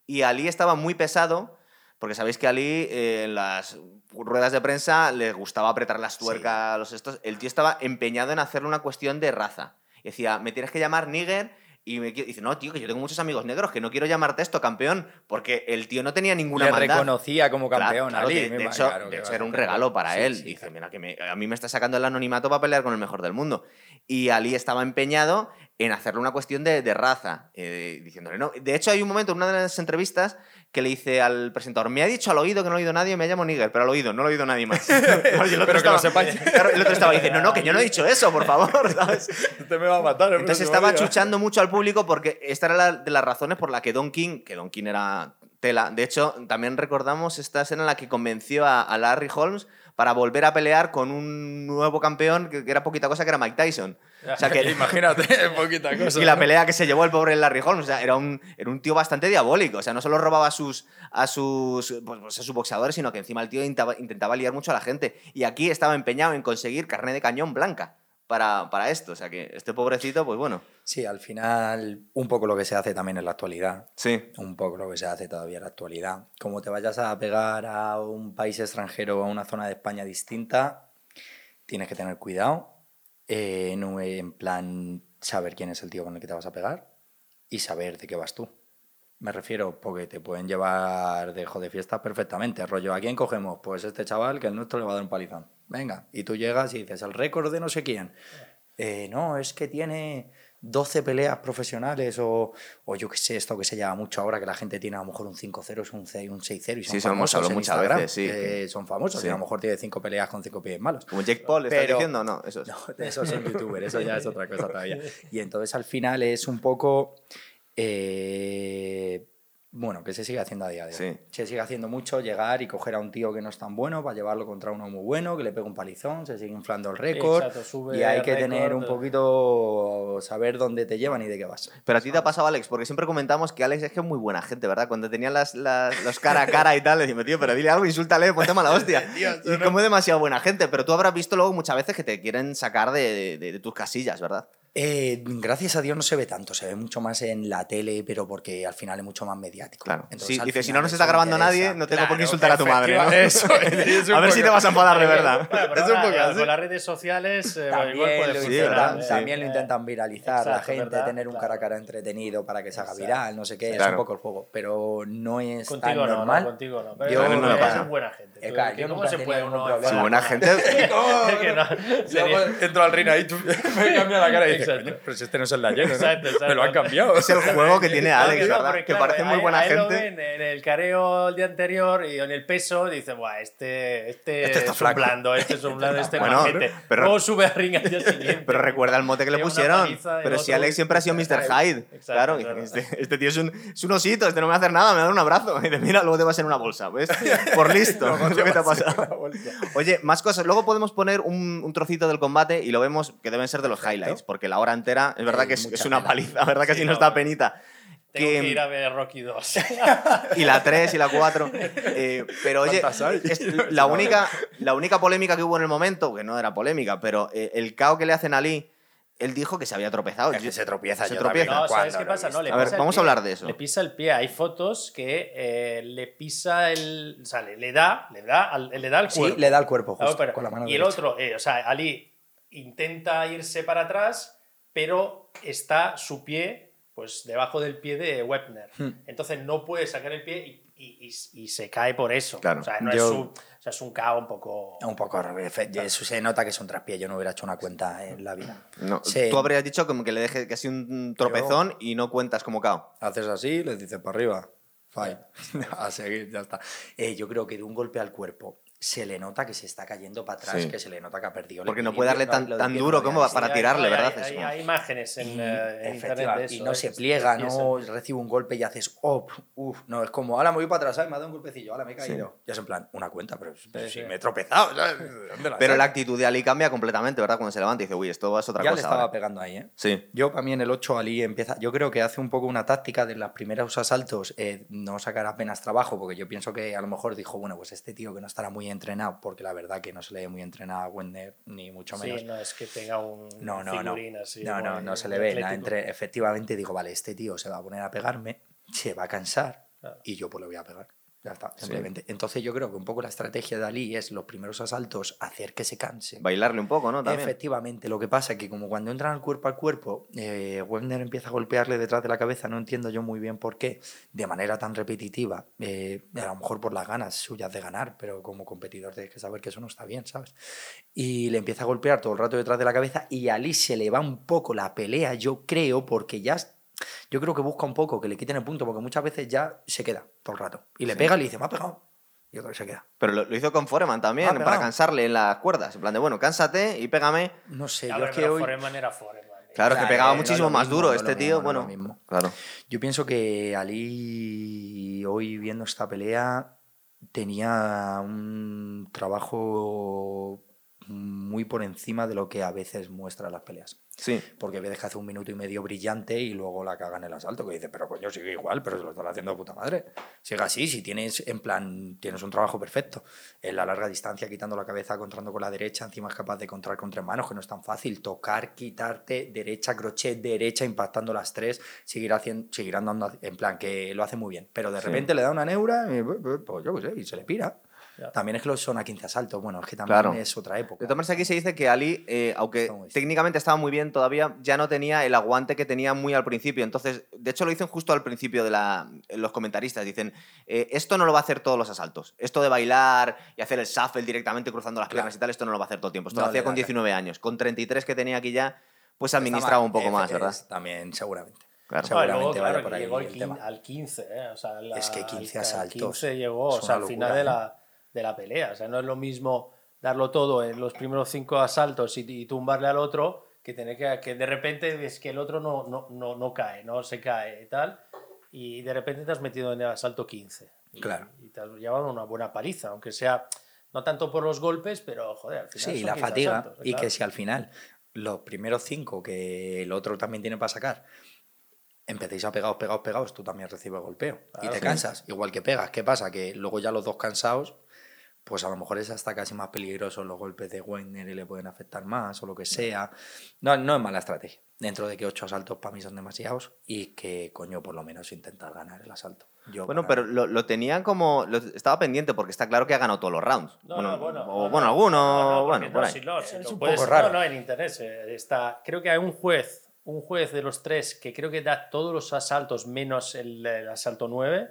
y Ali estaba muy pesado Porque sabéis que Ali eh, en las ruedas de prensa le gustaba apretar las tuercas a los estos. El tío estaba empeñado en hacerle una cuestión de raza. Y decía, me tienes que llamar nigger y me qui- dice, no, tío, que yo tengo muchos amigos negros, que no quiero llamarte esto campeón, porque el tío no tenía ninguna Le maldad. reconocía como campeón claro, Ali. de, de hecho, claro, de hecho era un regalo para Sí, él. sí, Dice, mira, que me- a mí me está sacando el anonimato para pelear con el mejor del mundo. Y Ali estaba empeñado en hacerle una cuestión de, de raza, eh, diciéndole, no. De hecho, hay un momento en una de las entrevistas que le dice al presentador, me ha dicho al oído que no ha oído nadie, me llamo Níger, pero al oído, no lo ha oído nadie más. [laughs] El otro estaba- [laughs] claro, el otro estaba diciendo, no, que yo no he dicho eso, por favor, [laughs] ¿sabes? Este me va a matar. el Entonces estaba día. chuchando mucho al público porque esta era la- de las razones por la que Don King, que Don King era tela, de hecho también recordamos esta escena en la que convenció a, a Larry Holmes para volver a pelear con un nuevo campeón que, que era poquita cosa, que era Mike Tyson. [laughs] O sea que Imagínate, [laughs] poquita [laughs] cosa. y la pelea que se llevó el pobre Larry Holmes, o sea, era un, era un tío bastante diabólico. O sea, no solo robaba a sus, a sus, pues, pues, a sus boxeadores, sino que encima el tío intentaba, intentaba liar mucho a la gente. Y aquí estaba empeñado en conseguir carne de cañón blanca para, para esto. O sea, que este pobrecito, pues bueno. Sí, al final, un poco lo que se hace también en la actualidad. Sí. Un poco lo que se hace todavía en la actualidad. Como te vayas a pegar a un país extranjero o a una zona de España distinta, tienes que tener cuidado. Eh, en plan saber quién es el tío con el que te vas a pegar y saber de qué vas tú. Me refiero, porque te pueden llevar de de fiesta perfectamente. Rollo, ¿a quién cogemos? Pues este chaval que el nuestro le va a dar un palizón. Venga, y tú llegas y dices, el récord de no sé quién. Eh, no, es que tiene 12 peleas profesionales o, o yo qué sé, esto que se llama mucho ahora, que la gente tiene a lo mejor un 5-0, un 6 un 6-0 y son Sí, eso famosos en muchas Instagram, veces, sí, eh, que- son famosos sí. y a lo mejor tiene 5 peleas con 5 pies malos. Como Jake Paul, ¿estás Pero- diciendo? No, eso es. [laughs] No, esos son youtubers, eso ya es otra cosa todavía. [laughs] Y entonces al final es un poco. eh, bueno, que se sigue haciendo a día de hoy. Sí. Se sigue haciendo mucho llegar y coger a un tío que no es tan bueno para llevarlo contra uno muy bueno, que le pegue un palizón, se sigue inflando el récord. y hay que tener un poquito. saber dónde te llevan y de qué vas. Pero a ti te ha pasado, Alex, porque siempre comentamos que Alex es que es muy buena gente, ¿verdad? Cuando tenían las, las- los cara a cara y tal, le decimos, tío, pero dile algo, insúltale, ponte mala hostia. [laughs] y como es demasiado buena gente, pero tú habrás visto luego muchas veces que te quieren sacar de, de- de tus casillas, ¿verdad? Eh, gracias a Dios no se ve tanto, se ve mucho más en la tele, pero porque al final es mucho más mediático. Claro. Entonces, Sí, dice, si no nos está grabando nadie, no tengo por qué insultar a tu madre, ¿no? efectivamente, eso es un [laughs] a ver si te vas a enfadar de Bueno, verdad. pero Es un poco así. Con las redes sociales, eh, igual También, puede lo intentan, también lo intentan viralizar la exacto, gente, ¿verdad? tener un Claro. cara a cara entretenido para que se haga Exacto. viral, no sé qué, es Claro. un poco el juego, pero no es Contigo tan no, normal. no, contigo no. Pero Yo- no pasa. buena gente. Eh, yo ¿Cómo nunca se puede uno buena [laughs] gente. [laughs] entro al ring ahí, me cambia la cara y dices, Exacto. "Coño, pero si este no es el de ayer, ¿no? Exacto, exacto. Me lo han cambiado. Es el juego que [laughs] tiene Claro Alex, no, ¿verdad? porque, Que claro, parece muy buena él lo gente. ven en el careo el día anterior y en el peso dice, Buah, este, este, Este está es flaco. un blando, este es un [laughs] blando, este es Bueno, majete. pero- Luego sube a ring al día [laughs] siguiente. Pero recuerda el mote que le pusieron. Pero si Alex siempre ha sido Mr. Hyde. Exacto, claro, claro. Este, este tío es un, es un osito, este no me va a hacer nada, me va a dar un abrazo. Y dice, mira, luego te va a ser una bolsa, ¿ves? Por listo, es lo que te ha pasado. Oye, más cosas. Luego podemos poner un, un trocito del combate y lo vemos que deben ser de los highlights, porque la hora entera es verdad que es, es una paliza, [laughs] ¿verdad? Que Sí, si no no, está penita. Tengo Que- que ir a ver Rocky 2. [laughs] y la 3 y la 4. [laughs] eh, pero oye, es- la, única, la única polémica que hubo en el momento, que no era polémica, pero eh, el cao que le hacen a Ali, él dijo que se había tropezado. Es que se tropieza, Se yo tropieza. No, ¿sabes qué pasa? No, le A ver, vamos a hablar de eso. Le pisa el pie. Hay fotos que eh, le pisa el. O sea, le, le da, le da, al, le da al Sí, cuerpo. le da el cuerpo Claro, justo, pero- con la mano y el otro, eh, o sea, Ali intenta irse para atrás, pero está su pie pues debajo del pie de Webner. Hmm. Entonces no puede sacar el pie y, y- y- y se cae por eso. Claro. O sea, no Yo- es un, o sea, es un cao un poco. Un poco, eso se nota que es un traspié, yo no hubiera hecho una cuenta en la vida. No, Sí. Tú habrías dicho como que le deje que ha sido un tropezón y no cuentas como cao. Haces así, les dices para arriba. Fine. [laughs] A seguir, ya está. Eh, yo creo que de un golpe al cuerpo se le nota que se está cayendo para atrás, Sí. que se le nota que ha perdido. el Porque no puede darle no- tan, duro como para Sí, hay- tirarle, hay- ¿verdad? Hay, hay- imágenes en, Y, eh, en internet efectivamente, de eso. y no se pliega, no recibe un golpe y haces, oh, uff, no, es como, ahora me voy para atrás, ¿sabes? me ha dado un golpecillo, ahora me he caído. Y es en plan, una cuenta, pero, Sí, si sí. me he tropezado, ¿sabes? [laughs] ¿Dónde la Pero la actitud de Ali cambia completamente, ¿verdad? Cuando se levanta y dice, uy, esto es otra ya le cosa. estaba ahora". pegando ahí, ¿eh? Sí. Yo, para mí, en el 8 Ali empieza. Yo creo que hace un poco una táctica de los primeros asaltos, eh, no sacar apenas trabajo, porque yo pienso que a lo mejor dijo, bueno, pues este tío que no estará muy entrenado, porque la verdad que no se le ve muy entrenado a Wender, ni mucho menos. Sí, no es que tenga un No, no, no. figurín así no, no, no se le ve. atlético. Entre, efectivamente digo, vale, este tío se va a poner a pegarme, se va a cansar Claro. y yo pues le voy a pegar. Ya está, simplemente. Entonces yo creo que un poco la estrategia de Ali es los primeros asaltos hacer que se canse. Bailarle un poco, ¿no? También. Efectivamente, lo que pasa es que como cuando entran al cuerpo al cuerpo, eh, Webner empieza a golpearle detrás de la cabeza, no entiendo yo muy bien por qué, de manera tan repetitiva, eh, a lo mejor por las ganas suyas de ganar, pero como competidor tienes que saber que eso no está bien, ¿sabes? Y le empieza a golpear todo el rato detrás de la cabeza y a Ali se le va un poco la pelea, yo creo, porque ya yo creo que busca un poco que le quiten el punto, porque muchas veces ya se queda todo el rato. Y le pega y le dice, me ha pegado. Y otro se queda. Pero lo, lo hizo con Foreman también, para pegado. cansarle en las cuerdas. En plan de, bueno, cánsate y pégame. No sé, Ya, yo es que hoy... Foreman era Foreman. Claro, que pegaba muchísimo más mismo, duro no este lo tío. mismo, no es bueno, lo mismo. claro. Yo pienso que Ali, hoy viendo esta pelea, tenía un trabajo muy por encima de lo que a veces muestra las peleas. Sí. Porque ves que hace un minuto y medio brillante y luego la caga en el asalto, que dice, pero coño, sigue igual, pero se lo están haciendo de puta madre. Sigue así, si tienes, en plan, tienes un trabajo perfecto. En la larga distancia, quitando la cabeza, contrando con la derecha, encima es capaz de contrar con tres manos, que no es tan fácil. Tocar, quitarte, derecha, crochet, derecha, impactando las tres, seguir, haciendo, seguir andando, en plan, que lo hace muy bien. Pero de Sí. repente le da una neura, y, pues yo qué sé, y se le pira. También es que lo son a 15 asaltos, bueno, es que también Claro. es otra época. De todas maneras, aquí se dice que Ali, eh, aunque técnicamente estaba muy bien, todavía ya no tenía el aguante que tenía muy al principio. Entonces, de hecho, lo dicen justo al principio de la, los comentaristas. Dicen, eh, esto no lo va a hacer todos los asaltos. Esto de bailar y hacer el shuffle directamente cruzando las Claro. piernas y tal, esto no lo va a hacer todo el tiempo. Esto No lo hacía con da- 19 años. Con 33 que tenía aquí ya, pues administraba un poco más, ¿verdad? También, seguramente. Claro. Seguramente vaya claro, por que ahí llegó al, el quin- tema. al 15, ¿eh? O sea, la- Es que 15 al- al asaltos 15 llegó, o sea, al final de la, de la pelea. O sea, no es lo mismo darlo todo en los primeros cinco asaltos y, y tumbarle al otro que tener que, que de repente ves que el otro no, no, no, no cae, no se cae y tal. Y de repente te has metido en el asalto 15. Y, Claro. Y te has llevado una buena paliza, aunque sea no tanto por los golpes, pero joder, al final. Sí, la 15 fatiga. asaltos, y claro. que si al final los primeros cinco que el otro también tiene para sacar, empecéis a pegados, pegados, pegados, tú también recibes golpeo. y te sí. cansas, igual que pegas. ¿Qué pasa? Que luego ya los dos cansados, pues a lo mejor es hasta casi más peligroso los golpes de Wagner y le pueden afectar más o lo que sea. No, no es mala estrategia. Dentro de que ocho asaltos para mí son demasiados y que, coño, por lo menos intentar ganar el asalto. Yo Bueno, para- pero lo, lo tenía como. lo- estaba pendiente porque está claro que ha ganado todos los rounds. No, bueno, no, bueno, o no, bueno, no, alguno, no, no, bueno, por no, ahí. si no, si Es lo un puedes- poco raro. No, no, en internet eh, está. Creo que hay un juez, un juez de los tres que creo que da todos los asaltos menos el, el asalto 9,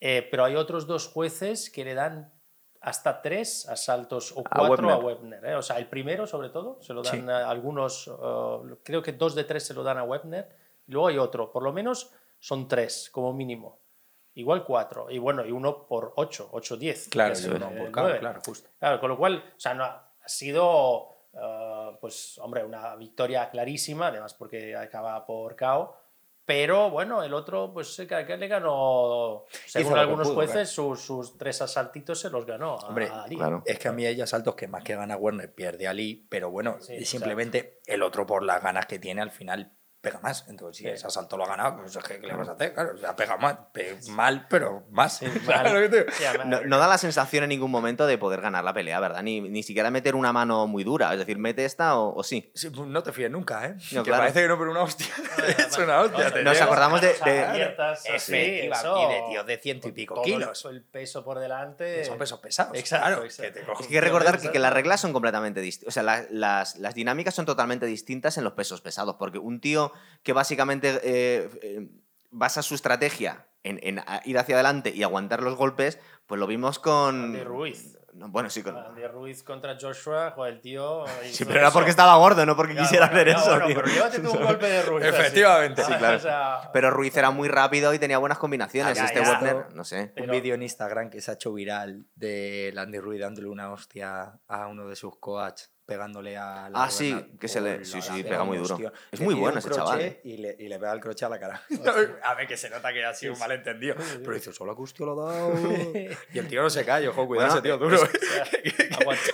eh, pero hay otros dos jueces que le dan hasta tres asaltos o cuatro a Webner. Webner. eh. O sea, el primero, sobre todo, se lo dan Sí. a algunos, creo que dos de tres se lo dan a Webner, y luego hay otro, por lo menos son tres como mínimo. Igual cuatro, y bueno, y uno por ocho, ocho, diez. Claro, es yo el- no, por cada, claro, justo. Claro, con lo cual, o sea, no, ha ha sido, eh, pues, hombre, una victoria clarísima, además porque acaba por KO. Pero bueno, el otro, pues que le ganó, según algunos pudo, jueces, sus, sus tres asaltitos se los ganó a, Hombre, a Ali. claro. Es que a mí hay asaltos que más que gana Werner pierde a Lee, pero bueno, Sí, simplemente el otro por las ganas que tiene al final pega más. Entonces, si Sí. ese asalto lo ha ganado, pues ¿qué, le vas a hacer? Claro, o sea, pega más, pe- mal, pero más. Sí, [laughs] ¿Sabes mal. Sí, además- No, no da la sensación en ningún momento de poder ganar la pelea, ¿verdad? Ni, ni siquiera meter una mano muy dura. Es decir, mete esta o, o sí. Sí, pues no te fíes nunca, ¿eh? No, que claro. parece que no, pero una hostia. [laughs] es una hostia. te Nos acordamos de- de- abiertas, eso, y de tíos de ciento y pico todo kilos. El, peso por delante. Son pesos pesados. Exacto, claro, exacto. que te hay que recordar que, las reglas son completamente distintas. O sea, la- las, las dinámicas son totalmente distintas en los pesos pesados. Porque un tío que básicamente eh, eh, basa su estrategia en, ir hacia adelante y aguantar los golpes, pues lo vimos con. Andy Ruiz. No, bueno, sí, con. Andy Ruiz contra Joshua, joder, el tío. Sí, pero era eso. porque estaba gordo, no porque quisiera bueno, hacer eso. bueno, tío. pero llévate tú un golpe de Ruiz. así. Efectivamente. Sí, [laughs] claro. O sea, Pero Ruiz era muy rápido y tenía buenas combinaciones. Ah, ya, este ya. No sé. Un vídeo en Instagram que se ha hecho viral de Landy Ruiz dándole una hostia a uno de sus coaches, pegándole a la Ah, sí, que se le- sí, sí, pega muy duro. Es Le muy bueno ese chaval, crochet Y le, y le pega el crochet a la cara. [laughs] a ver, que se nota que ha sido un malentendido. Pero dice, solo hostia lo ha dado. [laughs] Y el tío no se cae, ojo, cuidado, Bueno, ese tío duro.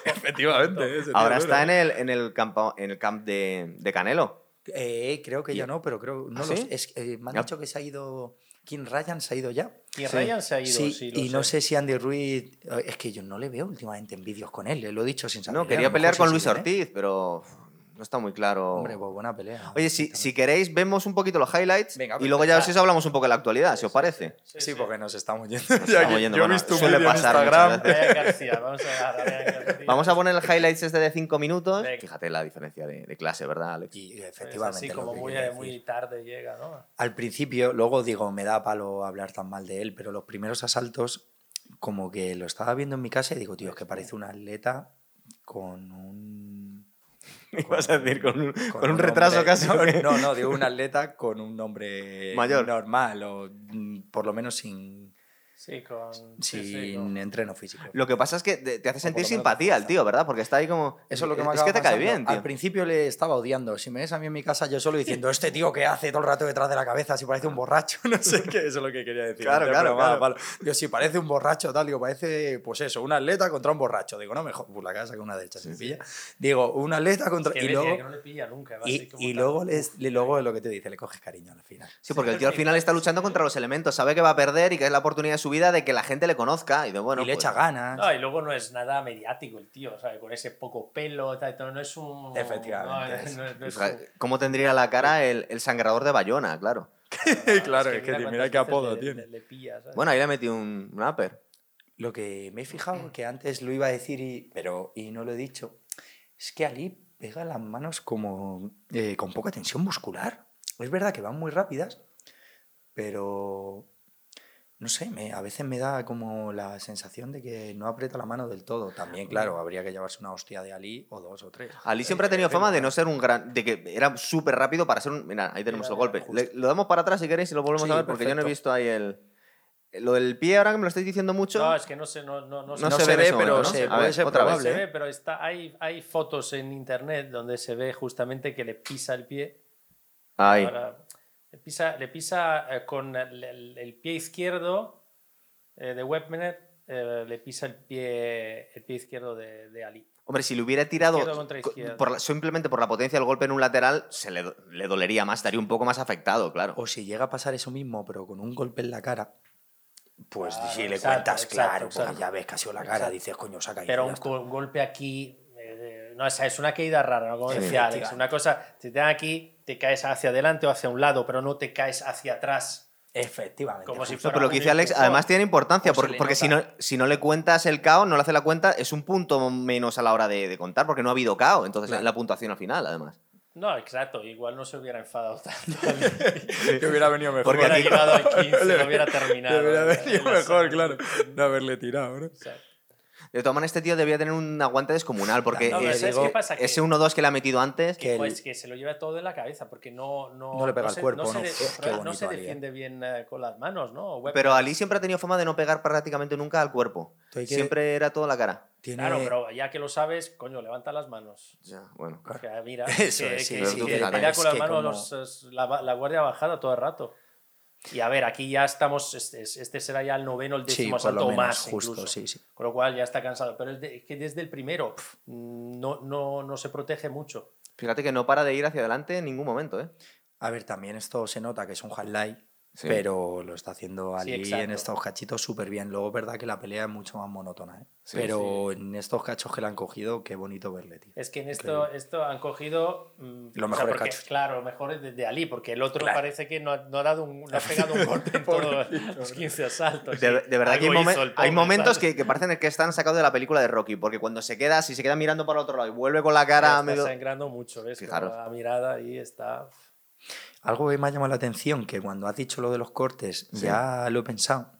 Efectivamente. ese tío Ahora duro. está en el, en el, campo, en el camp de, de Canelo. Eh, creo que ya ¿Y- no, pero creo. No ¿Ah, sí? Es, eh, me han Ya. dicho que se ha ido. King Ryan se ha ido ya. Y Sí. Ryan se ha ido, Sí, y no sé si Andy Ruiz. eh, Es que yo no le veo últimamente en vídeos con él, eh, lo he dicho sin saber. No, quería pelear con Luis Ortiz, pero no está muy claro. Hombre, pues buena pelea. Oye, si, si queréis, vemos un poquito los highlights Venga, y luego ya si os hablamos un poco de la actualidad, si os parece. Sí, porque nos estamos yendo. [laughs] estamos yendo, yo he bueno, un suele pasar Instagram. García, vamos a García. [laughs] Vamos a poner el highlights este de 5 minutos. Venga. Fíjate la diferencia de, de clase, ¿verdad, Alex? Y Pues efectivamente. así lo como muy, muy tarde llega, ¿no? Al principio, luego digo, me da palo hablar tan mal de él, pero los primeros asaltos, como que lo estaba viendo en mi casa y digo, tío, es que parece un atleta con un. [laughs] Ibas a decir con un, con con un retraso nombre- casi. No, no, digo un [laughs] atleta con un nombre Mayor. normal o mm, por lo menos sin, Sí, con. sin sí, con- entreno físico. Lo que pasa es que te te hace sentir simpatía fuerza. tío, ¿verdad? Porque está ahí como. Eso es lo que me Es que te cae bien, tío. Al principio le estaba odiando. Si me ves a mí en mi casa, yo solo diciendo, este tío que hace todo el rato detrás de la cabeza, si parece un borracho, [laughs] no sé qué, eso es lo que quería decir. Claro, claro, claro. palo. Digo, si parece un borracho, tal, digo, parece, pues eso, un atleta contra un borracho. Digo, no, mejor, pues la casa que una de hechas se pilla. Digo, un atleta contra. Que y luego, que no le pilla nunca. y, como y luego, les, le- luego es lo que te dice, le coges cariño al final. Sí, porque el tío al final está luchando contra los elementos, sabe que va a perder y que es la oportunidad de su vida de que la gente le conozca y de bueno. y le pues, echa ganas. No, y luego no es nada mediático el tío, ¿sabes? Con ese poco pelo, tal, tal, no es un. Efectivamente, No, es- no es- no es fija- un- ¿Cómo tendría la cara el, el sangrador de Bayona, claro? [laughs] claro, es que mira mira qué apodo le- tiene. le- le pilla, ¿sabes? Bueno, ahí le metí un, un upper. Lo que me he fijado, que antes lo iba a decir, y, pero y no lo he dicho, es que Ali pega las manos como eh, con poca tensión muscular. Es verdad que van muy rápidas, pero no sé, me, a veces me da como la sensación de que no aprieta la mano del todo. También, claro, habría que llevarse una hostia de Ali o dos o tres. Ali siempre ha tenido fama de no ser un gran. de que era súper rápido para ser un. Mira, ahí tenemos el golpe. Le- lo damos para atrás si queréis y lo volvemos Sí, a ver, porque yo no he perfecto. visto ahí el. Lo del pie, ahora que me lo estáis diciendo mucho. No, es que no sé, no, no, no, No se se ve ve, pero momento, ¿no? se A puede ver, ser otra vez. se ¿eh? ve, pero está, hay, hay fotos en internet donde se ve justamente que le pisa el pie. Ahí. Ahora, le pisa, le pisa eh, con el, el- el pie izquierdo eh, de Webner, eh, le pisa el pie, el pie izquierdo de, de Ali. Hombre, si le hubiera tirado Izquierdo por la- simplemente por la potencia del golpe en un lateral, se le, le dolería más, estaría un poco más afectado, claro. O si llega a pasar eso mismo, pero con un golpe en la cara, pues Claro, si le exacto, cuentas, exacto, claro, pues exacto. ya ves que ha sido la cara, Exacto. dices, coño, saca ahí. Pero un, está". go- un golpe aquí, eh, no, o sea, es una caída rara, ¿no? como Sí, decía Alex. Una cosa, si te dan aquí, te caes hacia adelante o hacia un lado, pero no te caes hacia atrás. Efectivamente. Como si pero lo que dice Alex además tiene importancia, se porque, porque si, no, si no le cuentas el KO, no le hace la cuenta, es un punto menos a la hora de, de contar, porque no ha habido KO, entonces Claro. en la puntuación al final, además. No, exacto, igual no se hubiera enfadado tanto. [laughs] que hubiera venido mejor. Porque hubiera aquí- llegado al 15, no hubiera terminado. Hubiera ¿no? venido mejor, claro, no haberle tirado, ¿no? Exacto. De todas maneras, este tío debía tener un aguante descomunal, porque No, ¿sabes digo, pasa? Que- ese 1-2 que le ha metido antes, Que el- Pues que se lo lleva todo en la cabeza, porque no, no, No le pega al se- cuerpo, no, ¿no? se, de- no se defiende bien eh, con las manos, ¿no? Web- pero Ali siempre ha tenido fama de no pegar prácticamente nunca al cuerpo. Que- Siempre era todo en la cara. Tiene... Claro, pero ya que lo sabes, coño, levanta las manos. Ya, bueno. Sea, mira, [laughs] Eso que, es, sí, que- sí, que fíjate. pelea Es con las manos como- los- es la, la guardia bajada todo el rato. Y a ver, aquí ya estamos, este, este será ya el noveno, el Sí, décimo por lo salto o menos, más justo, incluso. sí, sí. Con lo cual ya está cansado. Pero es, de- es que desde el primero no, no, no se protege mucho. Fíjate que no para de ir hacia adelante en ningún momento, ¿eh? A ver, también esto se nota que es un highlight, Sí. pero lo está haciendo Sí, Ali exacto. en estos cachitos súper bien. Luego es verdad que la pelea es mucho más monótona, ¿eh? Sí, pero en estos cachos que le han cogido, qué bonito verle, tío. Es que en esto, Increíble. esto han cogido. mm, Los mejores porque, cachos. Claro, los mejores de, de Ali, porque el otro Claro. parece que no, ha- no ha dado un, no ha [laughs] pegado un golpe en [laughs] todos los 15 asaltos. De, sí. de verdad que hay, momen- el hay pobre, momentos que, que parecen que están sacados de la película de Rocky, porque cuando se queda, si se queda mirando para el otro lado y vuelve con la cara está medio... sangrando mucho, ¿ves? Fijaros. La mirada ahí está. Algo que me ha llamado la atención, que cuando has dicho lo de los cortes, Sí. ya lo he pensado,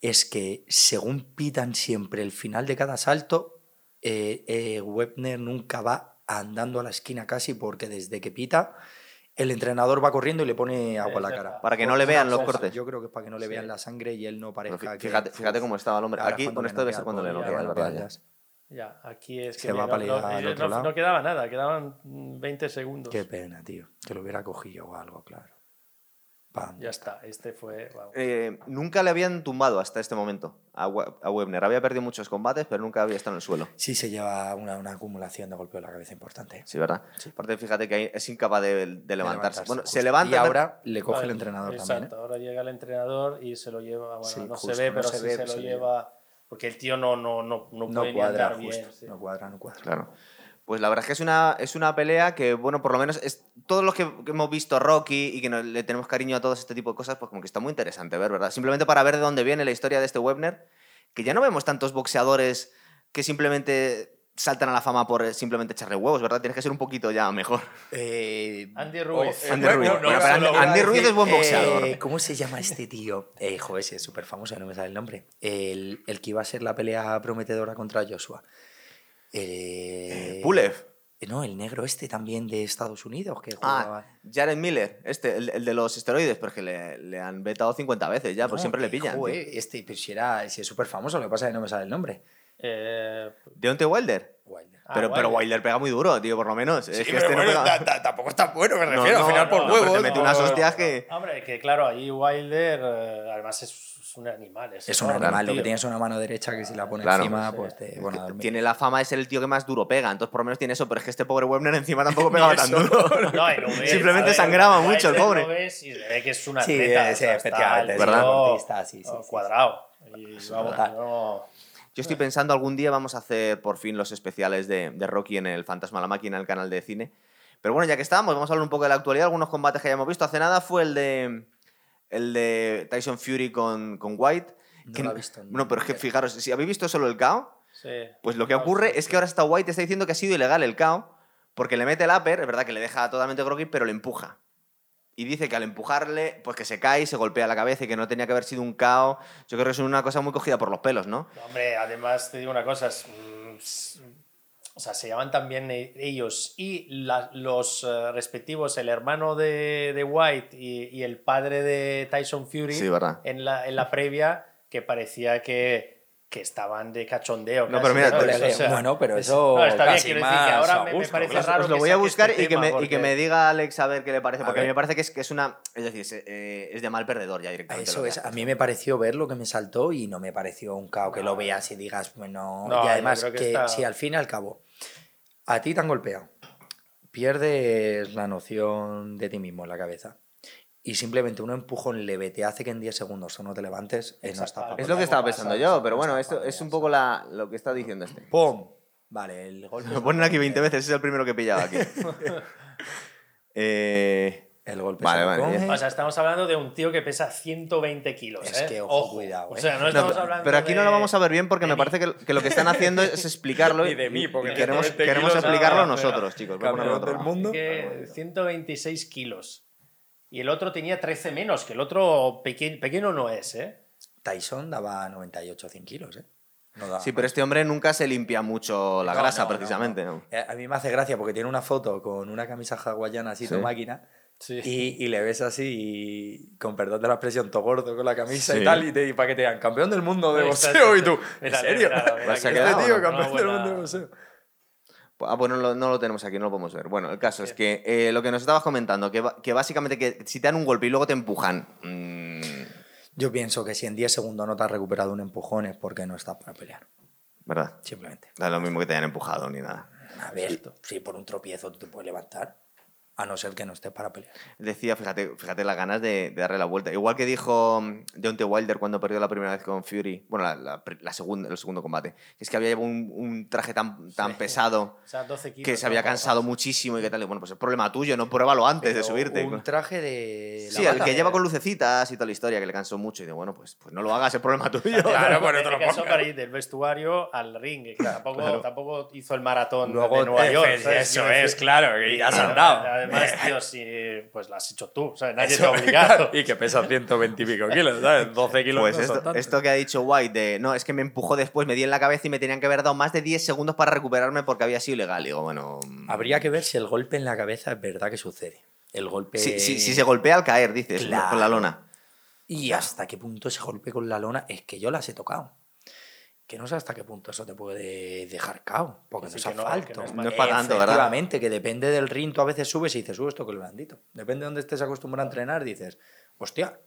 es que según pitan siempre el final de cada salto, eh, eh, Webner nunca va andando a la esquina casi, porque desde que pita, el entrenador va corriendo y le pone agua a la cara. Para que no le vean los cortes. Yo creo que es para que no le Sí. vean la sangre y él no parezca fí- que... Fíjate, fíjate cómo estaba el hombre. Aquí cuando con le esto debe ser cuando le noquea, verdad. Ya, aquí es que. Se va no- no, al no- otro no lado. quedaba nada, quedaban mm, 20 segundos. Qué pena, tío. Que lo hubiera cogido o algo, claro. Pam. Ya está, este fue. Eh, nunca le habían tumbado hasta este momento a, We- a Webner. Había perdido muchos combates, pero nunca había estado en el suelo. Sí se lleva una, una acumulación de golpeo en la cabeza importante. Sí, ¿verdad? Aparte, fíjate que ahí es incapaz de, de levantarse. Bueno, justo. se levanta. Y ahora le coge Vale, el entrenador Exacto, también. ¿eh? ahora llega el entrenador y se lo lleva. Bueno, Sí, no justo, se ve, no pero se sí ve, se pero lo lleva. Porque el tío no, no, no, no No puede ni cuadra, andar justo. bien. sí. No cuadra, no cuadra. Claro. Pues la verdad es que es una, es una pelea que, bueno, por lo menos es, todos los que, que hemos visto Rocky y que no- le tenemos cariño a todo este tipo de cosas, pues como que está muy interesante ver, ¿verdad? Simplemente para ver de dónde viene la historia de este Webner, que ya no vemos tantos boxeadores que simplemente saltan a la fama por eh, simplemente echarle huevos, ¿verdad? Tienes que ser un poquito ya mejor. Eh, Andy Ruiz. Andy Ruiz. no, no, Andy- Andy es buen boxeador. eh, [laughs] ¿Cómo se llama este tío? Eh, joder, ese es súper famoso, no me sale el nombre. El, el que iba a ser la pelea prometedora contra Joshua. Eh, Pulev. No, el negro este también de Estados Unidos que Ah, jugaba. Jared Miller, este, el, el de los esteroides, pero es que le, le han vetado 50 veces ya, pues No, siempre le eh, pillan. joder, este, pero si era, si es súper famoso, lo que pasa es que no me sale el nombre. Eh, Deontay Wilder. Wilder. Ah, pero, pero Wilder. Wilder pega muy duro, tío, por lo menos. es que pero este no bueno, pega- ta- ta- tampoco está bueno, me refiero, no, al final no, por huevos. te mete unas hostias que... Hombre, que claro, ahí Wilder eh, además es, es un animal. Es, Es un animal, lo que tienes una mano derecha que si la pones Claro. encima, Sí. pues te bueno. Tiene la fama de ser el tío que más duro pega, entonces por lo menos tiene eso, pero es que este pobre Webner encima tampoco [laughs] pegaba tan duro. [laughs] No, lo ves, Simplemente ver, sangraba mucho el lo pobre. ves y se ve que es un Sí, atleta. sí, efectivamente, es un. Cuadrado. Y vamos, no- Yo estoy pensando algún día vamos a hacer por fin los especiales de, de Rocky en el Fantasma la Máquina, el canal de cine. Pero bueno, ya que estamos, vamos a hablar un poco de la actualidad, algunos combates que hayamos visto. Hace nada fue el de el de Tyson Fury con, con White. No que- lo he visto, no. Bueno, pero es que fijaros, si habéis visto solo el KO, sí. pues lo que ocurre es que ahora está White está diciendo que ha sido ilegal el KO porque le mete el upper, es verdad que le deja totalmente groggy, pero le empuja. Y dice que al empujarle, pues que se cae y se golpea la cabeza y que no tenía que haber sido un KO. Yo creo que es una cosa muy cogida por los pelos, ¿no? Hombre, además te digo una cosa, es, mm, o sea, se llaman también e- ellos y la- los eh, respectivos, el hermano de, de White y, y el padre de Tyson Fury Sí, verdad. en la, en la previa que parecía que, que estaban de cachondeo. No, casi, pero mira, ¿sabes? tú- O sea, bueno, pero es- eso no, está bien, casi quiero decir que más ahora me, parece raro Os lo voy a buscar este y, que me, tema, y que porque- me diga Alex a ver qué le parece, porque a, mí me parece que es, que es una. Es decir, es, eh, es de mal perdedor ya directamente. Eso es, a mí me pareció ver lo que me saltó y no me pareció un cao que lo veas y digas, bueno, No, y además que que, está- si al fin y al cabo a ti te han golpeado, pierdes la noción de ti mismo en la cabeza y simplemente un empujón leve te hace que en 10 segundos tú no te levantes, eh, no está Es lo que estaba pensando yo, pero no bueno, esto es un poco la, lo que está diciendo este. ¡Pum! Vale, el golpe. Lo ponen aquí 20 veces, ese es el primero que he pillado aquí. [laughs] Eh, El golpe Vale, vale. O sea, estamos hablando de un tío que pesa 120 kilos. Es ¿eh? que, ojo, cuidado, O ¿eh? sea, no no, estamos pero- hablando pero aquí no lo vamos a ver bien porque me mí. parece que, que lo que están haciendo es [laughs] explicarlo Ni de mí, y- porque y queremos, [laughs] 120 queremos explicarlo no, nosotros, chicos. Campeón del mundo. que 126 kilos. Y el otro tenía 13 menos, que el otro peque- pequeño no es, ¿eh? Tyson daba 98 100 kilos, ¿eh? No Sí, pero este hombre nunca se limpia mucho la No, grasa, no, precisamente. no. ¿no? Eh, A mí me hace gracia porque tiene una foto con una camisa hawaiana así, Sí. tu máquina, Sí. y, y le ves así, y, con perdón de la expresión, todo gordo con la camisa Sí. y tal, y, te, y para que te digan campeón del mundo de boxeo, y tú, ¿en serio? este quedado, está, tío, ¿no? campeón del mundo de boxeo. Ah, pues no lo, no lo tenemos aquí, no lo podemos ver. Bueno, el caso es que eh, lo que nos estabas comentando, que, básicamente que si te dan un golpe y luego te empujan. mm, Yo pienso que si en 10 segundos no te has recuperado un empujón es porque no estás para pelear, ¿Verdad? simplemente. Da lo mismo que te hayan empujado ni nada. A ver, si por un tropiezo tú te puedes levantar, a no ser que no estés para pelear. Decía, fíjate, fíjate las ganas de, de darle la vuelta. Igual que dijo mm, Deontay Wilder cuando perdió la primera vez con Fury, bueno, la, la pr- la segunda, el segundo combate, es que había llevado un, un traje tan, tan Sí. pesado O sea, 12 kilos. que se había cansado muchísimo y que tal. Y Bueno, pues es problema tuyo, no pruébalo antes de subirte. Un traje de... la Sí, el que de- lleva con lucecitas y toda la historia, que le cansó mucho. Y de bueno, pues, pues no lo hagas, es problema [laughs] tuyo. Claro, bueno, te lo [laughs] pongas. para ir del vestuario al ring, que tampoco, tampoco hizo el maratón Luego de Nueva York. pues, eso es, claro, que ya has andado. Además, tío, si, pues lo has hecho tú, ¿sabes? Nadie Eso, te ha obligado. [laughs] y que pesa 120 y pico kilos, ¿sabes? 12 kilos Pues no esto, que ha dicho White de no, es que me empujó después, me di en la cabeza y me tenían que haber dado más de 10 segundos para recuperarme porque había sido ilegal. Digo, bueno. mm, Habría que ver si el golpe en la cabeza es verdad que sucede. El golpe... Si, si- si se golpea al caer, dices, Claro. con la lona. Y hasta qué punto ese golpe con la lona es que yo las he tocado. Que no sé hasta qué punto eso te puede dejar cao, porque Sí, no es asfalto. no No es pa' tanto, ¿verdad? Efectivamente, que depende del ring, tú a veces subes y dices, sube esto que lo blandito. Depende de dónde estés acostumbrado a entrenar, dices, hostia,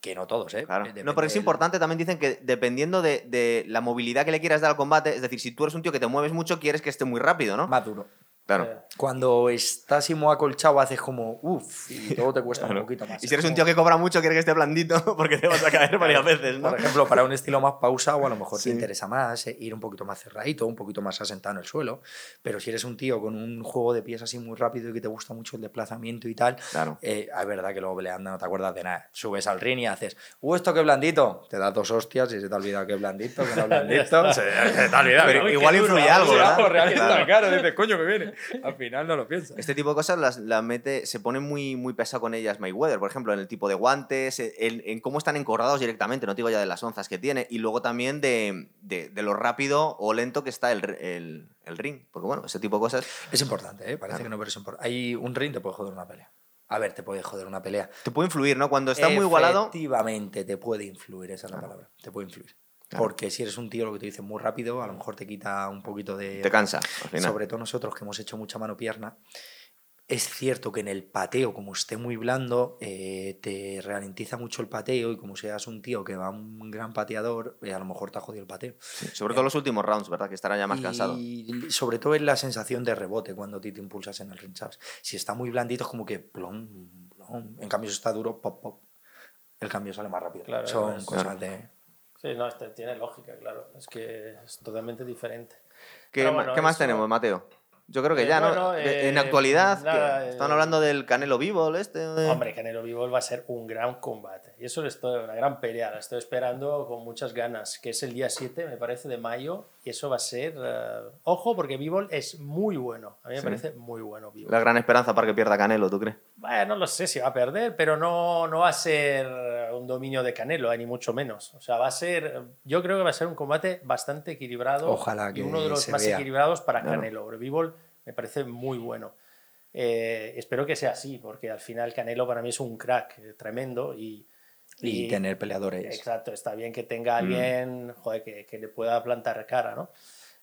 que no todos, ¿eh? Claro. No, pero es del- importante, también dicen que dependiendo de, de la movilidad que le quieras dar al combate, es decir, si tú eres un tío que te mueves mucho, quieres que esté muy rápido, ¿no? Más duro. Claro. Eh, Cuando estás así muy acolchado, haces como uff, y todo te cuesta Claro. un poquito más. Y si eres un tío que cobra mucho, quieres que esté blandito [laughs] porque te vas a caer varias veces, ¿no? Por ejemplo, para un estilo más pausado, a lo mejor Sí. te interesa más eh, ir un poquito más cerradito, un poquito más asentado en el suelo. Pero si eres un tío con un juego de pies así muy rápido y que te gusta mucho el desplazamiento y tal, Claro. eh, es verdad que luego peleando no te acuerdas de nada. Subes al ring y haces, ¡uh, esto qué blandito! Te das dos hostias y se te ha olvidado que es blandito, que no es [laughs] blandito. se, se te ha olvidado. Pero igual influye algo, ¿verdad? Realmente, Claro. claro, dices, coño, que viene. Al final no lo piensas. Este tipo de cosas las, las mete, se pone muy, muy pesado con ellas Mayweather, por ejemplo, en el tipo de guantes, en, en cómo están encordados directamente, no te digo ya de las onzas que tiene, y luego también de, de- de lo rápido o lento que está el, el- el ring. Porque bueno, ese tipo de cosas Es importante, ¿eh? Parece que no, pero es importante. Hay un ring, te puede joder una pelea. A ver, te puede joder una pelea. te puede influir, ¿no? Cuando está muy igualado, Efectivamente, te puede influir, esa es la palabra. Te puede influir. Claro. Porque si eres un tío, lo que te dices muy rápido, a lo mejor te quita un poquito de. te cansa al final. Sobre todo nosotros que hemos hecho mucha mano-pierna. Es cierto que en el pateo, como esté muy blando, eh, te ralentiza mucho el pateo y como seas un tío que va un gran pateador, eh, a lo mejor te ha jodido el pateo. Sí, Sobre todo los últimos rounds, ¿verdad? Que estará ya más cansado. Y sobre todo es la sensación de rebote cuando ti te impulsas en el ring, ¿sabes? Si está muy blandito es como que plom, plom. En cambio, si está duro, pop, pop. El cambio sale más rápido. Claro, Son cosas de... Sí, no, este tiene lógica, claro. Es que es totalmente diferente. ¿Qué, bueno, ¿qué más eso- tenemos, Mateo? Yo creo que Eh, ya, ¿no? bueno, en eh, actualidad, nada, ¿qué? eh, estaban hablando del Canelo Vivo, este. de- Hombre, Canelo Vivo va a ser un gran combate. Y eso estoy, una gran pelea, la estoy esperando con muchas ganas, que es el día 7, me parece, de mayo. Y eso va a ser... ojo, porque Vivo es muy bueno. A mí me Sí. parece muy bueno Vivo. La gran esperanza para que pierda Canelo, ¿tú crees? Bueno, no lo sé si va a perder, pero no, no va a ser un dominio de Canelo, ni mucho menos. O sea, va a ser... Yo creo que va a ser un combate bastante equilibrado. Ojalá y que uno de los más vea. equilibrados para Claro. Canelo. Bivol me parece muy bueno. Eh, espero que sea así, porque al final Canelo para mí es un crack eh, tremendo y, Y, tener peleadores. Exacto, está bien que tenga alguien joder, que, que le pueda plantar cara, ¿no?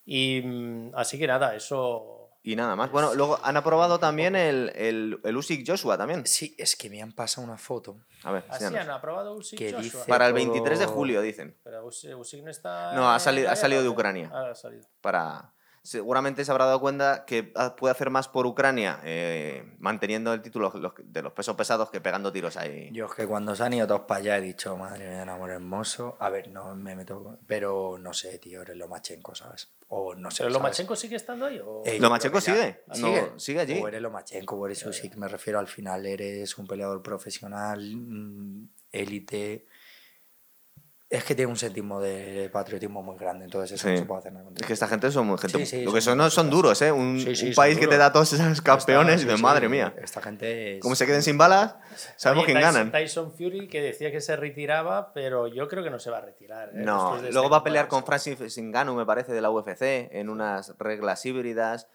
Y mm, así que nada, eso... Y nada más. Bueno, luego han aprobado también el, el, el Usyk Joshua también. Sí, es que me han pasado una foto. A ver, Así enséñanos. han aprobado Usyk Joshua. dice- Para el todo- 23 de julio, dicen. Pero Usyk no está... No, ha salido- ha salido de. Ucrania. Ah, ha salido. Para... Seguramente se habrá dado cuenta que ah, puede hacer más por Ucrania eh, manteniendo el título de los pesos pesados que pegando tiros ahí. Yo es que cuando se han ido todos para allá he dicho, madre mía, un amor hermoso. A ver, no me meto... Pero no sé, tío, eres Lomachenko, ¿sabes? O no sé, ¿Pero ¿sabes? Lomachenko sigue estando ahí? O... Eh, Lomachenko sigue. No, sigue allí. O eres Lomachenko, por eso sí que me refiero al final. Eres un peleador profesional, mm, élite. Es que tiene un sentimo de patriotismo muy grande, entonces eso no se puede hacer nada contra Es que esta gente son muy gente. Sí, sí, lo que son son, muy son duros. ¿eh? Un, Sí, sí, un son país que te da todos esos campeones y Sí, dices, sí, madre mía. Esta gente es... Como se queden sin balas, sabemos Oye, quién Tyson- ganan. Tyson Fury que decía que se retiraba, pero yo creo que no se va a retirar. ¿eh? No, de luego este va a pelear con. Francis Ngannou, me parece, de la UFC, en unas reglas híbridas.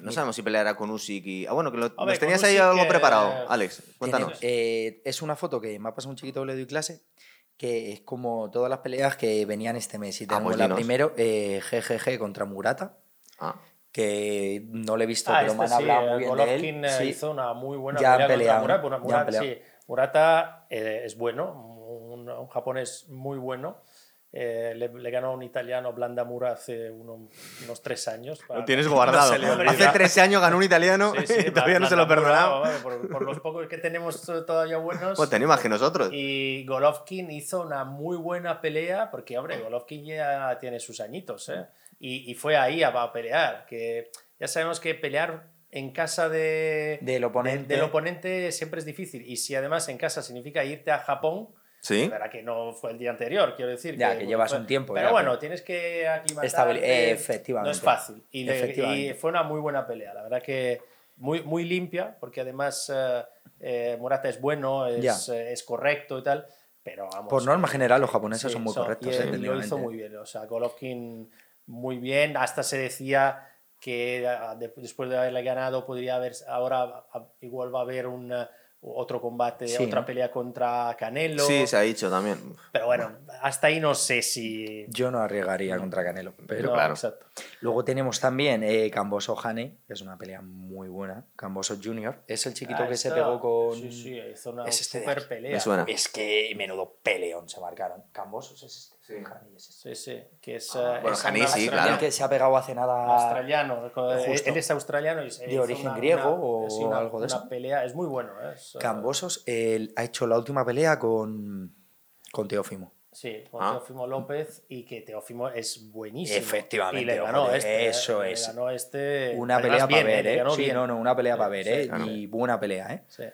No sabemos si peleará con Usyk y... Ah, bueno, que lo, nos tenías ahí Usyk, algo eh, preparado. Alex, Tiene- cuéntanos. eh, es una foto que me ha pasado un chiquito que le doy clase, que es como todas las peleas que venían este mes. Y Ah, tenemos pues la dinos. primero, eh, GGG contra Murata, Ah, que no le he visto, Ah, pero me han este sí, hablado eh, muy bien de Golovkin eh, él. Sí. hizo una muy buena Ya pelea peleado, contra. Murata. Ya han Murata, peleado. sí. Murata eh, es bueno, un, un japonés muy bueno. Eh, le, le ganó a un italiano Blandamura hace uno- unos tres años. lo para- tienes no guardado. Hace 13 años ganó un italiano Sí, sí, y todavía no se lo perdonaba. Por, por los pocos que tenemos todavía buenos. Pues tenía más que nosotros. Y Golovkin hizo una muy buena pelea, porque, hombre, Golovkin ya tiene sus añitos, ¿eh? Y, y fue ahí a, a pelear, que ya sabemos que pelear en casa de, Del oponente. del oponente siempre es difícil. Y si además en casa significa irte a Japón, Sí. verá que no fue el día anterior, quiero decir. Ya, que llevas un tiempo Pero ya, bueno, pero- tienes que aclimatarte. Estabili- eh, No efectivamente. es fácil. Y, le- Efectivamente. y fue una muy buena pelea, la verdad que muy, muy limpia, porque además eh, eh, Morata es bueno, es, eh, es correcto y tal, pero vamos. Por norma que- general, los japoneses sí, son muy son- correctos. y eh, él lo hizo muy bien, o sea, Golovkin muy bien, hasta se decía que ah, de- después de haberle ganado podría haber, ahora ah, igual va a haber un, eh, otro combate, Sí, otra pelea contra Canelo, Sí, se ha dicho también. pero bueno, hasta ahí no sé si... Yo no arriesgaría contra Canelo. Pero No, claro. exacto. luego tenemos también eh, Camboso Hane, que es una pelea muy buena. Camboso Jr. es el chiquito Ah, que se pegó con. Sí, sí, hizo una es este de super pelea. Me suena. Es que menudo peleón se marcaron. Cambosos es este. Sí, sí. Que es, Ah, eh, bueno, es sí, claro. El que se ha pegado hace nada. Australiano, eh, Justo. él es australiano y se De hizo origen griego o sí, una- algo de una eso. pelea, es muy bueno. ¿eh? Es, eh, Cambosos él ha hecho la última pelea con, con Teófimo. Sí, con Ah. Teófimo López y que Teófimo es buenísimo. Efectivamente, Y le ganó este. ¿eh? eso Le es. ganó este. Una pelea para ver, le ¿eh? Sí, bien. no, no, una pelea Sí, para ver, sí, ¿eh? claro. Y buena pelea, ¿eh? Sí.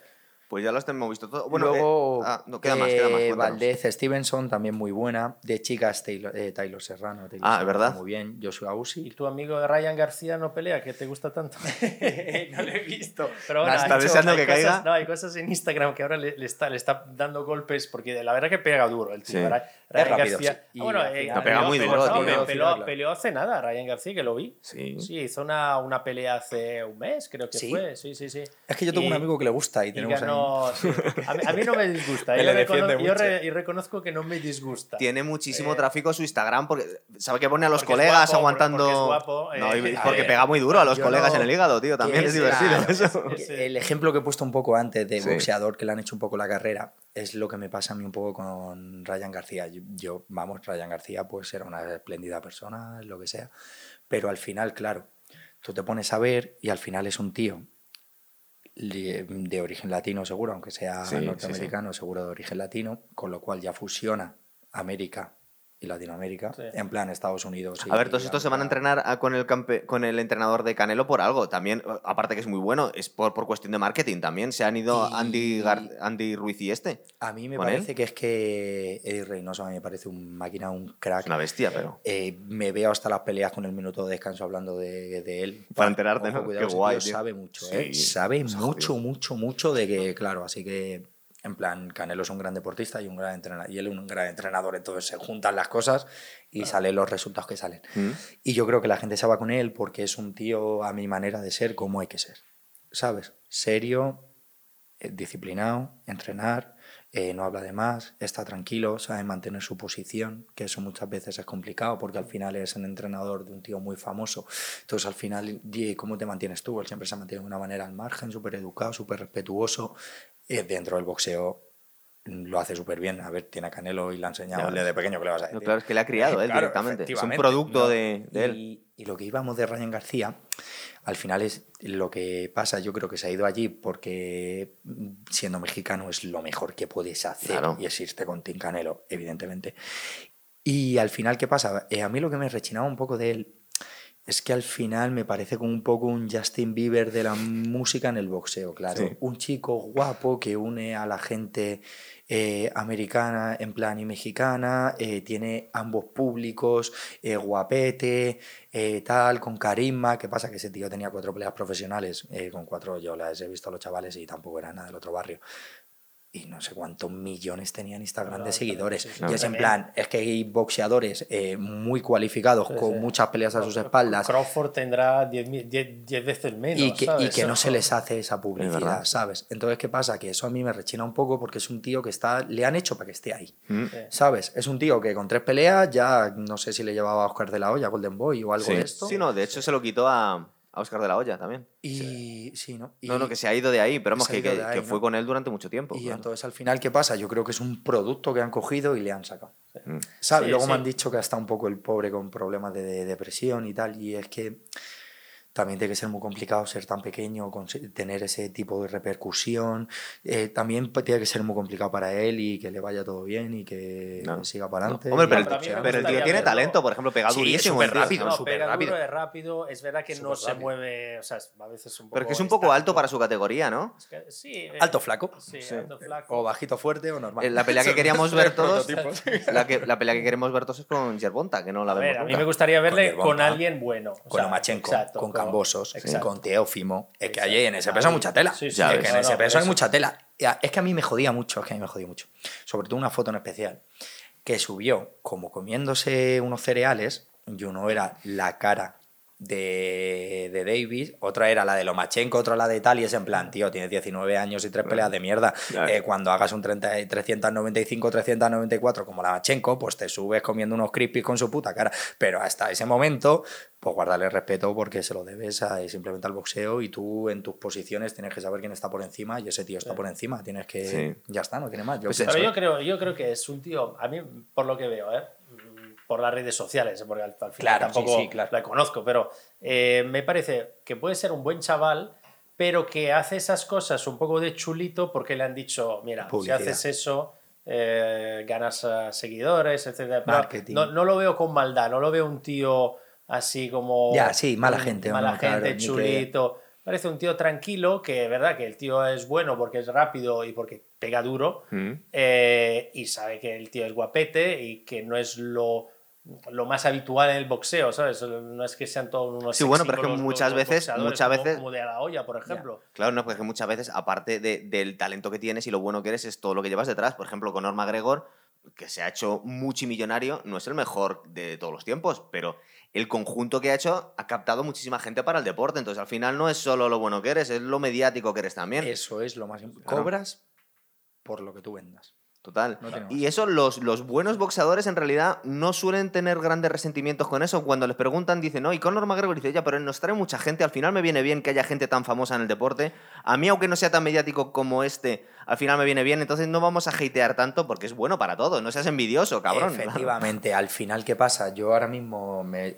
Pues ya los hemos visto todo. Bueno, Luego, eh, ah, no, queda más, queda más. eh, cuéntanos. Valdez Stevenson, también muy buena. De chicas, Taylor, eh, Taylor Serrano. Taylor Ah, Serrano, ¿verdad? Muy bien. Joshua ¿Y Usyk. tu amigo Ryan García no pelea? que te gusta tanto? [laughs] no lo he visto. Pero bueno, ¿Estás ha hecho- deseando que cosas- caiga? No, hay cosas en Instagram que ahora le, le está, le está dando golpes porque la verdad que pega duro el tío. Sí. Ryan rápido, García. sí. Ah, Y bueno, eh, No, pega peleó- muy peleó- duro, no, tío. peleó- Velocidad, peleó hace nada Ryan García, que lo vi. Sí. Sí, hizo una, una pelea hace un mes, creo que ¿Sí? fue. Sí, sí, sí. Es que yo tengo Y- un amigo que le gusta y Y tenemos [laughs] sí. a, mí, a mí no me disgusta. Me yo, recono- yo re- reconozco que no me disgusta. Tiene muchísimo Eh, tráfico su Instagram porque sabe que pone a los porque es colegas guapo, aguantando. porque es guapo, no, eh, y a porque ver, pega muy duro a los yo colegas no- en el hígado, tío. También es es- divertido claro, eso. [laughs] El ejemplo que he puesto un poco antes de Sí. boxeador que le han hecho un poco la carrera es lo que me pasa a mí un poco con Ryan García. Yo, yo, vamos, Ryan García pues era una espléndida persona, lo que sea, pero al final, claro, tú te pones a ver y al final es un tío de origen latino seguro, aunque sea Sí, sí, sí. norteamericano, seguro de origen latino, con lo cual ya fusiona América y Latinoamérica, Sí. en plan Estados Unidos. y A ver, todos estos se van a entrenar a- con el, campe- con el entrenador de Canelo por algo. También, aparte que es muy bueno, es por, por cuestión de marketing también. Se han ido Y- Andy, Gar- Andy Ruiz y este. A mí me parece él. que es que Eddie Reynoso a mí me parece un máquina, un crack. Es una bestia, pero. Eh, me veo hasta las peleas con el minuto de descanso hablando de, de él. Para enterarte, ¿no? cuidado, Qué guay, tío. Sabe mucho, Sí, ¿eh? Sabe mucho, mucho, mucho de que, claro, así que, en plan, Canelo es un gran deportista y un gran entrenador, y él es un gran entrenador, entonces se juntan las cosas y salen los resultados que salen. ¿Mm? Y yo creo que la gente se va con él porque es un tío, a mi manera de ser, como hay que ser. ¿Sabes? Serio, eh, disciplinado, entrenar, eh, no habla de más, está tranquilo, sabe mantener su posición, que eso muchas veces es complicado porque al final es el entrenador de un tío muy famoso. Entonces al final, ¿cómo te mantienes tú? Él siempre se mantiene de una manera al margen, súper educado, súper respetuoso. Eh, dentro del boxeo lo hace súper bien. A ver, tiene a Canelo y le ha enseñado desde pequeño que le vas a decir. No, claro, es que le ha criado él [laughs] Claro, directamente. Es un producto No, de, de él. y, y lo que íbamos de Ryan García, al final es lo que pasa, yo creo que se ha ido allí porque siendo mexicano es lo mejor que puedes hacer Claro. y es irte con Tim Canelo, evidentemente. Y al final, ¿qué pasa? Eh, a mí lo que me rechinaba un poco de él es que al final me parece como un poco un Justin Bieber de la música en el boxeo, claro. Sí. Un chico guapo que une a la gente eh, americana en plan y mexicana, eh, tiene ambos públicos, eh, guapete, tal, con carisma. ¿Qué pasa? Que ese tío tenía cuatro peleas profesionales, con cuatro yo las he visto a los chavales y tampoco era nada del otro barrio. Y no sé cuántos millones tenían Instagram No, de seguidores. sí, sí, y es en plan, es que hay boxeadores eh, muy cualificados Sí, con sí. muchas peleas a sus espaldas Crawford tendrá 10 mil- 10 10 veces menos. y que, y que no se les hace esa publicidad, ¿sabes? Entonces, ¿qué pasa? Que eso a mí me rechina un poco porque es un tío que está, le han hecho para que esté ahí, ¿Mm? Sí. ¿sabes? Es un tío que con tres peleas ya, no sé si le llevaba a Oscar de la Hoya, Golden Boy o algo Sí. de esto. Sí, no, de hecho se lo quitó a, a Oscar de la Hoya también. Y sí, ¿no? Y, no, no, que se ha ido de ahí, pero vamos, que, ido que- de ahí, que fue ¿no? con él durante mucho tiempo. y claro. entonces al final, ¿qué pasa? Yo creo que es un producto que han cogido y le han sacado. Mm. ¿Sabes? Sí, Luego sí. me han dicho que está un poco el pobre con problemas de, de depresión y tal, y es que también tiene que ser muy complicado ser tan pequeño, tener ese tipo de repercusión. Eh, también tiene que ser muy complicado para él y que le vaya todo bien y que No. siga para adelante. Hombre, pero, el, pero el tío tiene verlo. talento, por ejemplo, pega Sí, es durísimo. el súper rápido, No, súper pega rápido. duro, es rápido. Es verdad que no Súper se rápido. mueve. O sea, a veces un poco. Pero es que es un poco estático. alto para su categoría, ¿no? Es que- sí, eh, Alto flaco. Sí, Sí. alto flaco. O bajito fuerte o normal. Eh, La pelea que [laughs] queríamos ver todos, la, que, la pelea que queremos ver todos es con Yerbonta, que no la A vemos ver, a mí nunca. me gustaría verle Con con, alguien bueno. o con sea, Lomachenko, exacto, con Cambosos, con Teófimo. Es que allí en ese peso hay mucha tela. Sí, sí, es que en ese peso hay mucha tela. Es que a mí me jodía mucho, es que a mí me jodía mucho. Sobre todo una foto en especial, que subió como comiéndose unos cereales, y uno era la cara de, de Davis, otra era la de Lomachenko, otra la de tal, y es en plan, tío, tienes 19 años y tres peleas de mierda. Claro. Eh, cuando hagas un 30, 395, 394 como Lomachenko, pues te subes comiendo unos crispies con su puta cara. Pero hasta ese momento, pues guardarle respeto porque se lo debes a, simplemente al boxeo y tú en tus posiciones tienes que saber quién está por encima y ese tío está por encima. Tienes que... Sí. Ya está, no tiene más. Yo Pues pienso- Pero yo creo, yo creo que es un tío, a mí, por lo que veo, ¿eh? Por las redes sociales, porque al, al final Claro, sí, tampoco sí, claro. la conozco, pero eh, me parece que puede ser un buen chaval, pero que hace esas cosas un poco de chulito porque le han dicho, mira, Publicidad. si haces eso, eh, ganas eh, seguidores, etc. Marketing. No, no lo veo con maldad, no lo veo un tío así como... Ya, sí, mala gente, Mala claro, gente, que- chulito. Parece un tío tranquilo, que verdad que el tío es bueno porque es rápido y porque pega duro, Mm. eh, y sabe que el tío es guapete y que no es lo, lo más habitual en el boxeo, ¿sabes? No es que sean todos unos Sí, bueno, pero es que muchas los veces- muchas como- veces- Como de la olla, por ejemplo. Claro, no, porque muchas veces, aparte de- del talento que tienes y lo bueno que eres, es todo lo que llevas detrás. Por ejemplo, Conor McGregor, que se ha hecho multimillonario, no es el mejor de todos los tiempos, pero el conjunto que ha hecho ha captado muchísima gente para el deporte. Entonces, al final no es solo lo bueno que eres, es lo mediático que eres también. Eso es lo más importante. Cobras por lo que tú vendas. Total. No y eso, los, los buenos boxeadores en realidad no suelen tener grandes resentimientos con eso. Cuando les preguntan, dicen, no, y Conor McGregor dice, ya, pero nos trae mucha gente, al final me viene bien que haya gente tan famosa en el deporte. A mí, aunque no sea tan mediático como este, al final me viene bien, entonces no vamos a hatear tanto porque es bueno para todo. No seas envidioso, cabrón. Efectivamente, al final, ¿qué pasa? Yo ahora mismo me,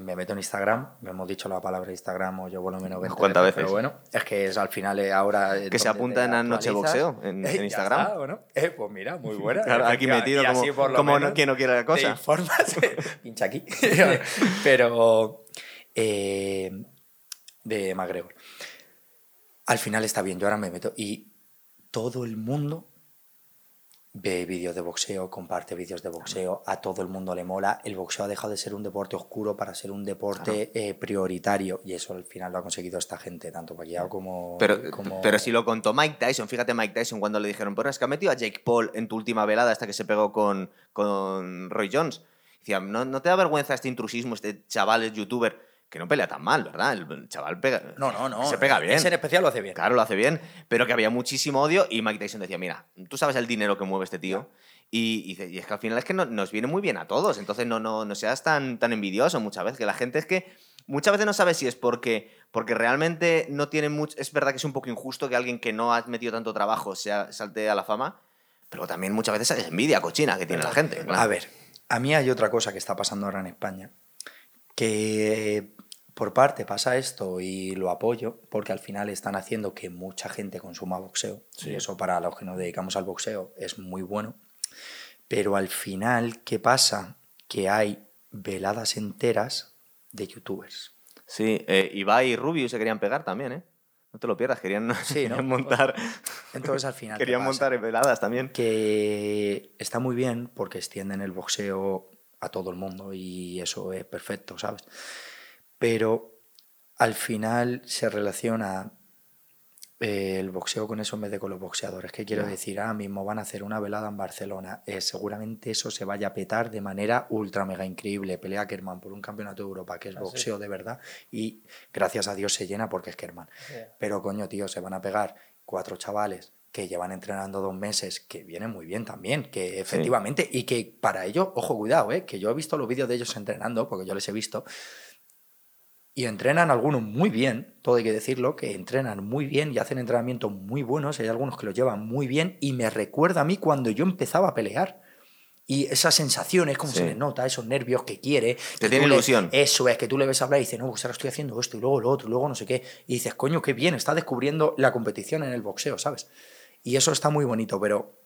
me meto en Instagram, me hemos dicho la palabra Instagram o yo por lo menos 20 ¿Cuántas veces? Pero bueno, es que es al final eh, ahora... Que se donde apunta te en Anoche actualizas. Boxeo, en- [laughs] Eh, en Instagram. está, ¿o no? Eh, pues mira, muy buena. [laughs] Claro, aquí metido como, no, quien no quiere la Te cosa. informas, [laughs] pincha aquí. Pero eh, de McGregor. Al final está bien, yo ahora me meto y todo el mundo ve vídeos de boxeo, comparte vídeos de boxeo, a todo el mundo le mola. El boxeo ha dejado de ser un deporte oscuro para ser un deporte eh, prioritario y eso al final lo ha conseguido esta gente, tanto Pacquiao como... Pero, como- pero si lo contó Mike Tyson, fíjate Mike Tyson cuando le dijeron, pero es que ha metido a Jake Paul en tu última velada hasta que se pegó con, con Roy Jones. Decía, ¿no, ¿no te da vergüenza este intrusismo, este chaval es youtuber que no pelea tan mal, ¿verdad? El chaval pega, No, no, no. se pega bien. Ese en especial lo hace bien. Claro, lo hace bien, pero que había muchísimo odio y Mike Tyson decía, mira, tú sabes el dinero que mueve este tío y, y y es que al final es que no- nos viene muy bien a todos, entonces no, no, no seas tan, tan envidioso muchas veces, que la gente es que muchas veces no sabe si es porque, porque realmente no tiene mucho, es verdad que es un poco injusto que alguien que no ha metido tanto trabajo sea, salte a la fama, pero también muchas veces es envidia cochina que tiene la gente. claro. A ver, a mí hay otra cosa que está pasando ahora en España, que por parte pasa esto y lo apoyo, porque al final están haciendo que mucha gente consuma boxeo, y eso para los que nos dedicamos al boxeo es muy bueno, pero al final, ¿qué pasa? Que hay veladas enteras de youtubers. Sí, eh, Ibai y Rubio se querían pegar también, ¿eh? No te lo pierdas, querían, [laughs] Sí, ¿no? montar, Entonces al final... ¿qué querían montar veladas también. que está muy bien porque extienden el boxeo a todo el mundo y eso es perfecto, ¿sabes? Pero al final se relaciona eh, el boxeo con eso en vez de con los boxeadores. ¿Qué quiero decir? Ahora mismo van a hacer una velada en Barcelona. eh, seguramente eso se vaya a petar de manera ultra mega increíble. Pelea Kerman por un campeonato de Europa, que es boxeo de verdad. Y gracias a Dios se llena porque es Kerman. Yeah. Pero coño, tío, se van a pegar cuatro chavales que llevan entrenando dos meses, que vienen muy bien también, que efectivamente, y que para ello, ojo, cuidado, ¿eh? que yo he visto los vídeos de ellos entrenando, porque yo les he visto, y entrenan algunos muy bien, todo hay que decirlo, que entrenan muy bien y hacen entrenamientos muy buenos, hay algunos que lo llevan muy bien, y me recuerda a mí cuando yo empezaba a pelear. Y esas sensaciones, como Sí. se les nota, esos nervios que quiere. que tiene tú le- ilusión. eso es, que tú le ves hablar y dices, no, pues ahora estoy haciendo esto y luego lo otro y luego no sé qué. Y dices, coño, qué bien, está descubriendo la competición en el boxeo, ¿sabes? Y eso está muy bonito, pero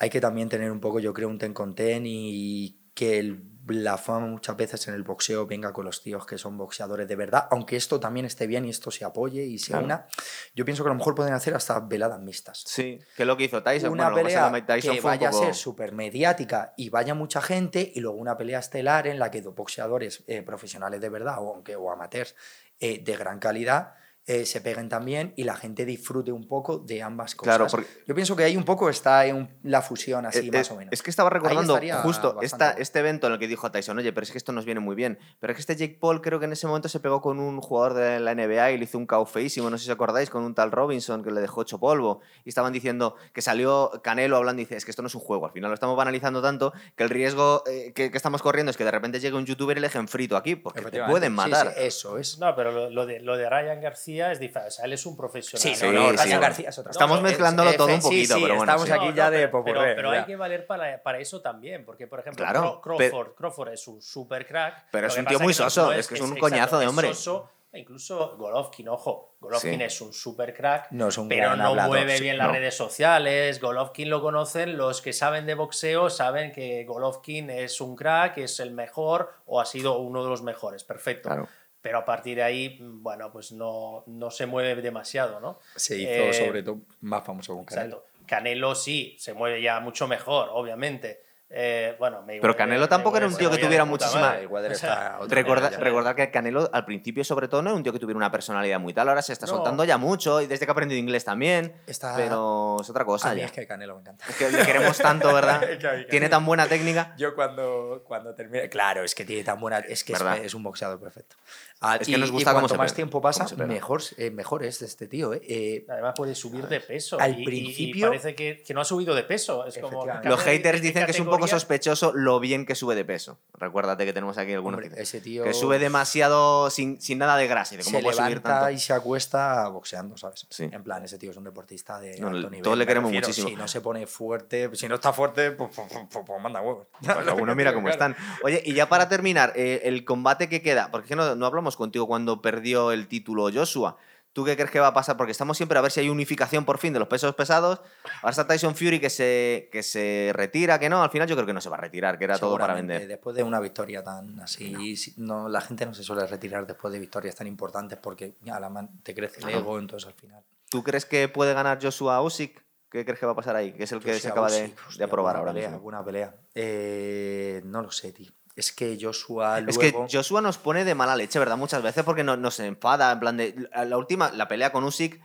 hay que también tener un poco, yo creo, un ten con ten y que el- la fama muchas veces en el boxeo venga con los tíos que son boxeadores de verdad, aunque esto también esté bien y esto se apoye y se Claro. una. Yo pienso que a lo mejor pueden hacer hasta veladas mixtas Sí, que es lo que hizo Tyson. una bueno, pelea que Tyson vaya poco- a ser súper mediática y vaya mucha gente y luego una pelea estelar en la que dos boxeadores eh, profesionales de verdad o, aunque, o amateurs eh, de gran calidad eh, se peguen también y la gente disfrute un poco de ambas cosas. Claro, porque- Yo pienso que ahí un poco está en un- la fusión así Eh, más eh, o menos. Es que estaba recordando justo esta, este evento en el que dijo a Tyson, oye, pero es que esto nos viene muy bien. Pero es que este Jake Paul creo que en ese momento se pegó con un jugador de la NBA y le hizo un cao feísimo, no sé si os acordáis, con un tal Robinson que le dejó hecho polvo. Y estaban diciendo que salió Canelo hablando y dice, es que esto no es un juego, al final lo estamos banalizando tanto que el riesgo eh, que, que estamos corriendo es que de repente llegue un youtuber y le dejen frito aquí, porque te pueden Sí, matar. sí, eso es. No, pero lo, lo de, lo de Ryan García García es diferente. O sea, él es un profesional. Sí, Sí, no. García es Estamos mezclándolo Es- todo un poquito, sí, pero bueno, Estamos sí. aquí No, ya no, de pero, popurrí, pero, pero hay que valer para, para eso también, porque por ejemplo, Claro, Crawford, es un super crack. Pero es un tío muy soso, no es que es un exacto, coñazo de hombre. soso, e incluso Golovkin, ojo, Golovkin Sí. es un super crack, No es un pero no hablador, mueve sí, bien las no. redes sociales. Golovkin lo conocen los que saben de boxeo, saben que Golovkin es un crack, es el mejor o ha sido uno de los mejores, perfecto. Claro. Pero a partir de ahí, bueno, pues no, no se mueve demasiado, ¿no? Se hizo Eh, sobre todo más famoso con Canelo. Exacto. Canelo sí, se mueve ya mucho mejor, obviamente. Eh, bueno, Mayweather- Pero Canelo tampoco era un tío que tuviera muchísima- O sea, ya. [laughs] recordar que Canelo al principio, sobre todo, no era un tío que tuviera una personalidad muy tal. Ahora se está No. soltando ya mucho y desde que ha aprendido inglés también. Está- Pero es otra cosa. A mí ya. es que Canelo me encanta. Es que le queremos tanto, [laughs] ¿verdad? Tiene tan buena técnica. Yo cuando, cuando termine... Claro, es que tiene tan buena... Es que es, es un boxeador perfecto. Ah, Es que y, nos gusta y cuanto más tiempo pasa, mejor, eh, mejor es este tío. ¿eh? Eh, Además puede subir de peso. Al y- y- y principio- parece que, que no ha subido de peso. Es como Efectivamente. Los haters dicen que es un poco sospechoso lo bien que sube de peso. Recuérdate que tenemos aquí algunos hombre, que, ese tío que sube demasiado sin, sin nada de grasa. y de ¿Cómo se puede subir levanta tanto? y se acuesta boxeando, ¿sabes? Sí. En plan, ese tío es un deportista de No, alto nivel. todos le queremos refiero. muchísimo. Si no se pone fuerte, si no está fuerte, pues, pues, pues- pues manda huevos. Pues algunos mira cómo [laughs] están. Oye, y ya para terminar, eh, el combate que queda, porque que no, no hablamos contigo cuando perdió el título Joshua. ¿Tú qué crees que va a pasar? Porque estamos siempre a ver si hay unificación por fin de los pesos pesados. Ahora está Tyson Fury que se, que se retira, que no. Al final yo creo que no se va a retirar, que era todo para vender. Después de una victoria tan así, no, la gente no se suele retirar después de victorias tan importantes porque a la man- te crece el ego, entonces al final. ¿Tú crees que puede ganar Joshua Usyk? ¿Qué crees que va a pasar ahí? Que es el que Joshua se acaba de, Usyk, de hostia, aprobar ahora pelea, mismo. Buena pelea. Eh, no lo sé, tío. Es que Joshua Es luego... que Joshua nos pone de mala leche, ¿verdad? Muchas veces porque no- nos enfada. En plan de. La última, la pelea con Usyk.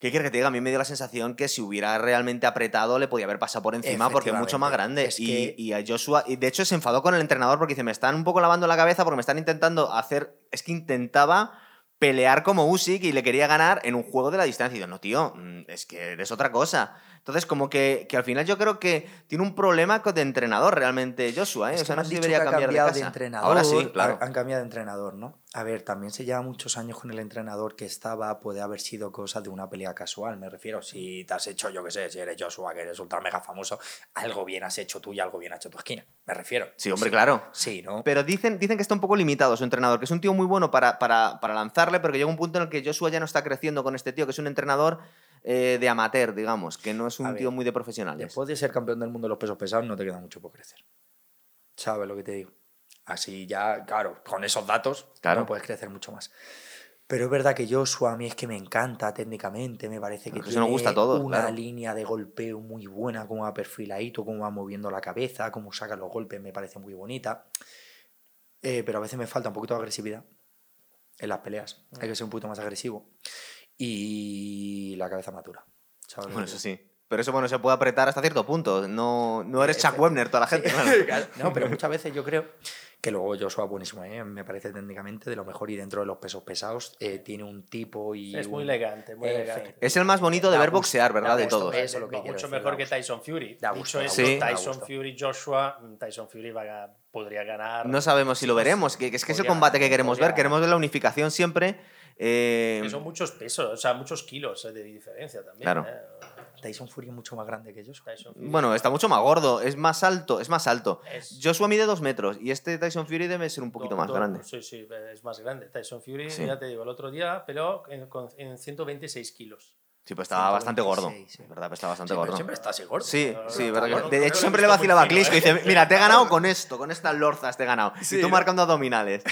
¿Qué quieres que te diga? A mí me dio la sensación que si hubiera realmente apretado le podía haber pasado por encima porque es mucho más grande. Es y, que- y a Joshua. Y de hecho se enfadó con el entrenador porque dice: Me están un poco lavando la cabeza porque me están intentando hacer. Es que intentaba pelear como Usyk y le quería ganar en un juego de la distancia. Y yo, no, tío, mm, es que eres otra cosa. Entonces, como que, que al final yo creo que tiene un problema con- de entrenador realmente Joshua, ¿eh? Es o sea, que no debería que cambiar de cambiado casa. entrenador. Ahora sí, claro. Han cambiado de entrenador, ¿no? A ver, también se lleva muchos años con el entrenador que estaba, puede haber sido cosa de una pelea casual, me refiero. Si te has hecho, yo qué sé, si eres Joshua, que eres ultra mega famoso, algo bien has hecho tú y algo bien ha hecho tu esquina, me refiero. Sí, hombre, claro. Sí, ¿no? Pero dicen, dicen que está un poco limitado su entrenador, que es un tío muy bueno para, para, para lanzarle, pero que llega un punto en el que Joshua ya no está creciendo con este tío, que es un entrenador eh, de amateur, digamos, que no es un A ver, tío muy de profesionales. Después de ser campeón del mundo de los pesos pesados, no te queda mucho por crecer. ¿Sabes lo que te digo? Así ya, claro, con esos datos Claro. no puedes crecer mucho más. Pero es verdad que Joshua a mí es que me encanta técnicamente, me parece que tiene nos gusta a todos, una claro. línea de golpeo muy buena, cómo va perfiladito, cómo va moviendo la cabeza, cómo saca los golpes, me parece muy bonita. Eh, pero a veces me falta un poquito de agresividad en las peleas. Hay que ser un poquito más agresivo. Y la cabeza madura. ¿sabes lo Bueno, eso sí. Pero eso, bueno, se puede apretar hasta cierto punto. No, no eres Chuck Webner, toda la gente. [laughs] claro. No, pero muchas veces yo creo que luego Joshua es buenísimo, ¿eh? me parece técnicamente de lo mejor y dentro de los pesos pesados eh, tiene un tipo y... Es muy un- elegante, muy elegante. Es el más bonito de Da ver gusto, boxear, ¿verdad? da De gusto todos. ver. Eso es lo que Mucho decir, mejor que gusto. Tyson Fury. Da Dicho gusto, eso, gusto, da Tyson gusto. Fury, Joshua, Tyson Fury va a- podría ganar. No sabemos si lo veremos, que, que es que es el combate que queremos ver. podría- Queremos ver la unificación siempre. Eh, son muchos pesos, o sea, muchos kilos eh, de diferencia también. Claro. eh. Tyson Fury es mucho más grande que Joshua. Bueno, está mucho más gordo, es más alto, es más alto. Es- Joshua mide dos metros y este Tyson Fury debe ser un poquito Do- más do- grande. Sí, sí, es más grande. Tyson Fury, Sí. ya te digo, el otro día peleó en, con- en 126 kilos. Sí, pues estaba bastante gordo. 126, sí. ¿Verdad? Pues estaba bastante Sí, pero gordo. siempre está así gordo. Sí, No, sí, verdad De hecho, siempre le vacilaba a Klitschko y dice, mira, te he ganado con esto, con estas lorzas te he ganado. [laughs] Sí, [laughs] y tú marcando [laughs] abdominales.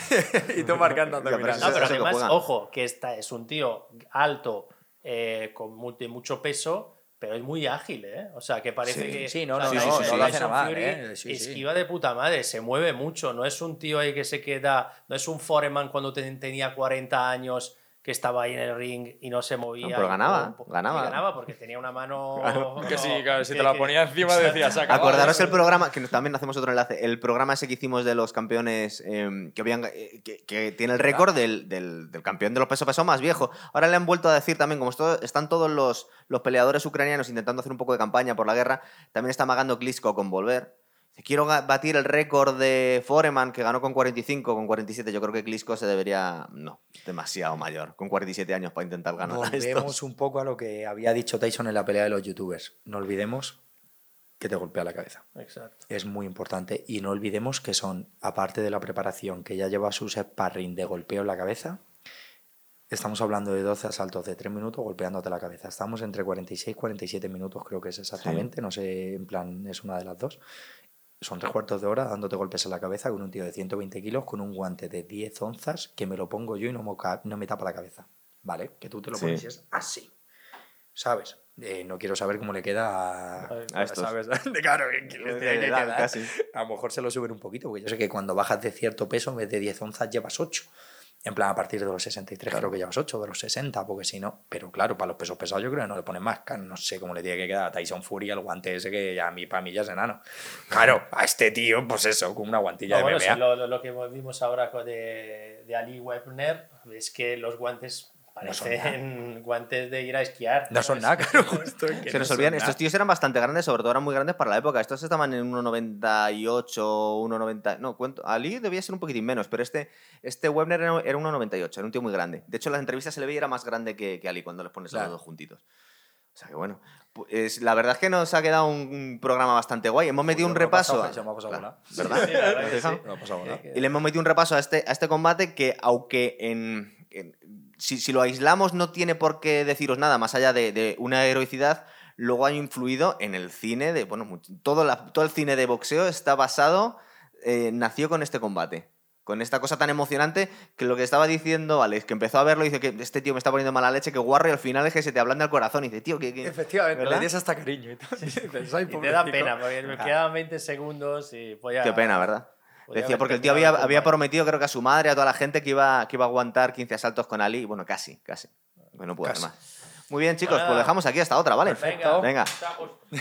y tú marcando abdominales. No, pero además, ojo, que esta es un tío alto, eh, con de mucho peso, pero es muy ágil, ¿eh? O sea, que parece Sí. que. Sí, no, no, Tyson- no, no lo hace Tyson nada mal, Fury ¿eh? Sí, sí. esquiva de puta madre, se mueve mucho. No es un tío ahí que se queda. No es un Foreman cuando ten- tenía 40 años que estaba ahí en el ring y no se movía. No, pero ganaba, ganaba. Ganaba porque tenía una mano. Que sí, claro, si que- te la que- ponía encima [laughs] decías, "Se acabó". Acordaros el programa, que también hacemos otro enlace, el programa ese que hicimos de los campeones eh, que, habían, eh, que, que tiene el récord del, del- del campeón de los pesos pesados más viejo. Ahora le han vuelto a decir también, como esto- están todos los, los peleadores ucranianos intentando hacer un poco de campaña por la guerra, también está amagando Klitschko con volver. Quiero batir el récord de Foreman, que ganó con 45, con 47. Yo creo que Klitschko se debería. No, demasiado mayor. Con 47 años para intentar ganar. Volvemos [laughs] un poco a lo que había dicho Tyson en la pelea de los youtubers. No olvidemos que te golpea la cabeza. Exacto. Es muy importante. Y no olvidemos que son, aparte de la preparación que ya lleva sus sparring de golpeo en la cabeza, estamos hablando de 12 asaltos de 3 minutos golpeándote la cabeza. Estamos entre 46 y 47 minutos, creo que es exactamente. No sé, en plan, es una de las dos. Son tres cuartos de hora dándote golpes en la cabeza con un tío de 120 kilos con un guante de 10 onzas que me lo pongo yo y no me, ca- no me tapa la cabeza. ¿Vale? Que tú te lo Sí. pones y es así. ¿Sabes? Eh, no quiero saber cómo le queda a, A estos. ¿sabes? [laughs] De claro, que- que les tiene que edad, quedar. casi. A lo mejor se lo suben un poquito, porque yo sé que cuando bajas de cierto peso, en vez de 10 onzas, llevas 8. En plan, a partir de los 63 creo que llevas 8, de los 60, porque si no. Pero claro, para los pesos pesados yo creo que no le ponen más. Claro, no sé cómo le tiene que quedar a Tyson Fury el guante ese que ya a mí, para mí ya es enano. Claro, a este tío, pues eso, con una guantilla No, bueno, de sí, lo, que vimos ahora con de, de Ali Webner es que los guantes No parecen guantes de ir a esquiar. No son nada, claro, justo. es que Se no nos olvidan, nada. estos tíos eran bastante grandes, sobre todo eran muy grandes para la época. Estos estaban en 1,98, 1,90. No, cuento. Ali debía ser un poquitín menos, pero este, este Webner era era 1,98, era un tío muy grande. De hecho, en las entrevistas se le veía y era más grande que, que Ali cuando les pones a Claro. los dos juntitos. O sea que bueno, pues la verdad es que nos ha quedado un, programa bastante guay. Hemos metido un repaso. ¿Verdad? No Y le hemos metido un repaso a este, a este combate que, aunque en, en- si, si lo aislamos no tiene por qué deciros nada más allá de, de una heroicidad, luego ha influido en el cine de, bueno, todo, la- todo el cine de boxeo está basado, eh, nació con este combate. Con esta cosa tan emocionante que lo que estaba diciendo Alex, que empezó a verlo y dice que este tío me está poniendo mala leche, que guarro y al final es que se te ablanda el corazón y dice, tío, que... Efectivamente, ¿Verdad? le des hasta cariño y. [laughs] Dices, "Ay, Y te da pobrecito". pena, porque me quedaban 20 segundos y voy a... Qué pena, ¿verdad? Decía, porque el tío había, había prometido, creo que a su madre, a toda la gente, que iba, que iba a aguantar 15 asaltos con Ali. y Bueno, casi, casi. Bueno, no pudo hacer más. Muy bien, chicos, Pues pues lo dejamos aquí hasta otra, ¿vale? Venga, Venga. chao. [laughs]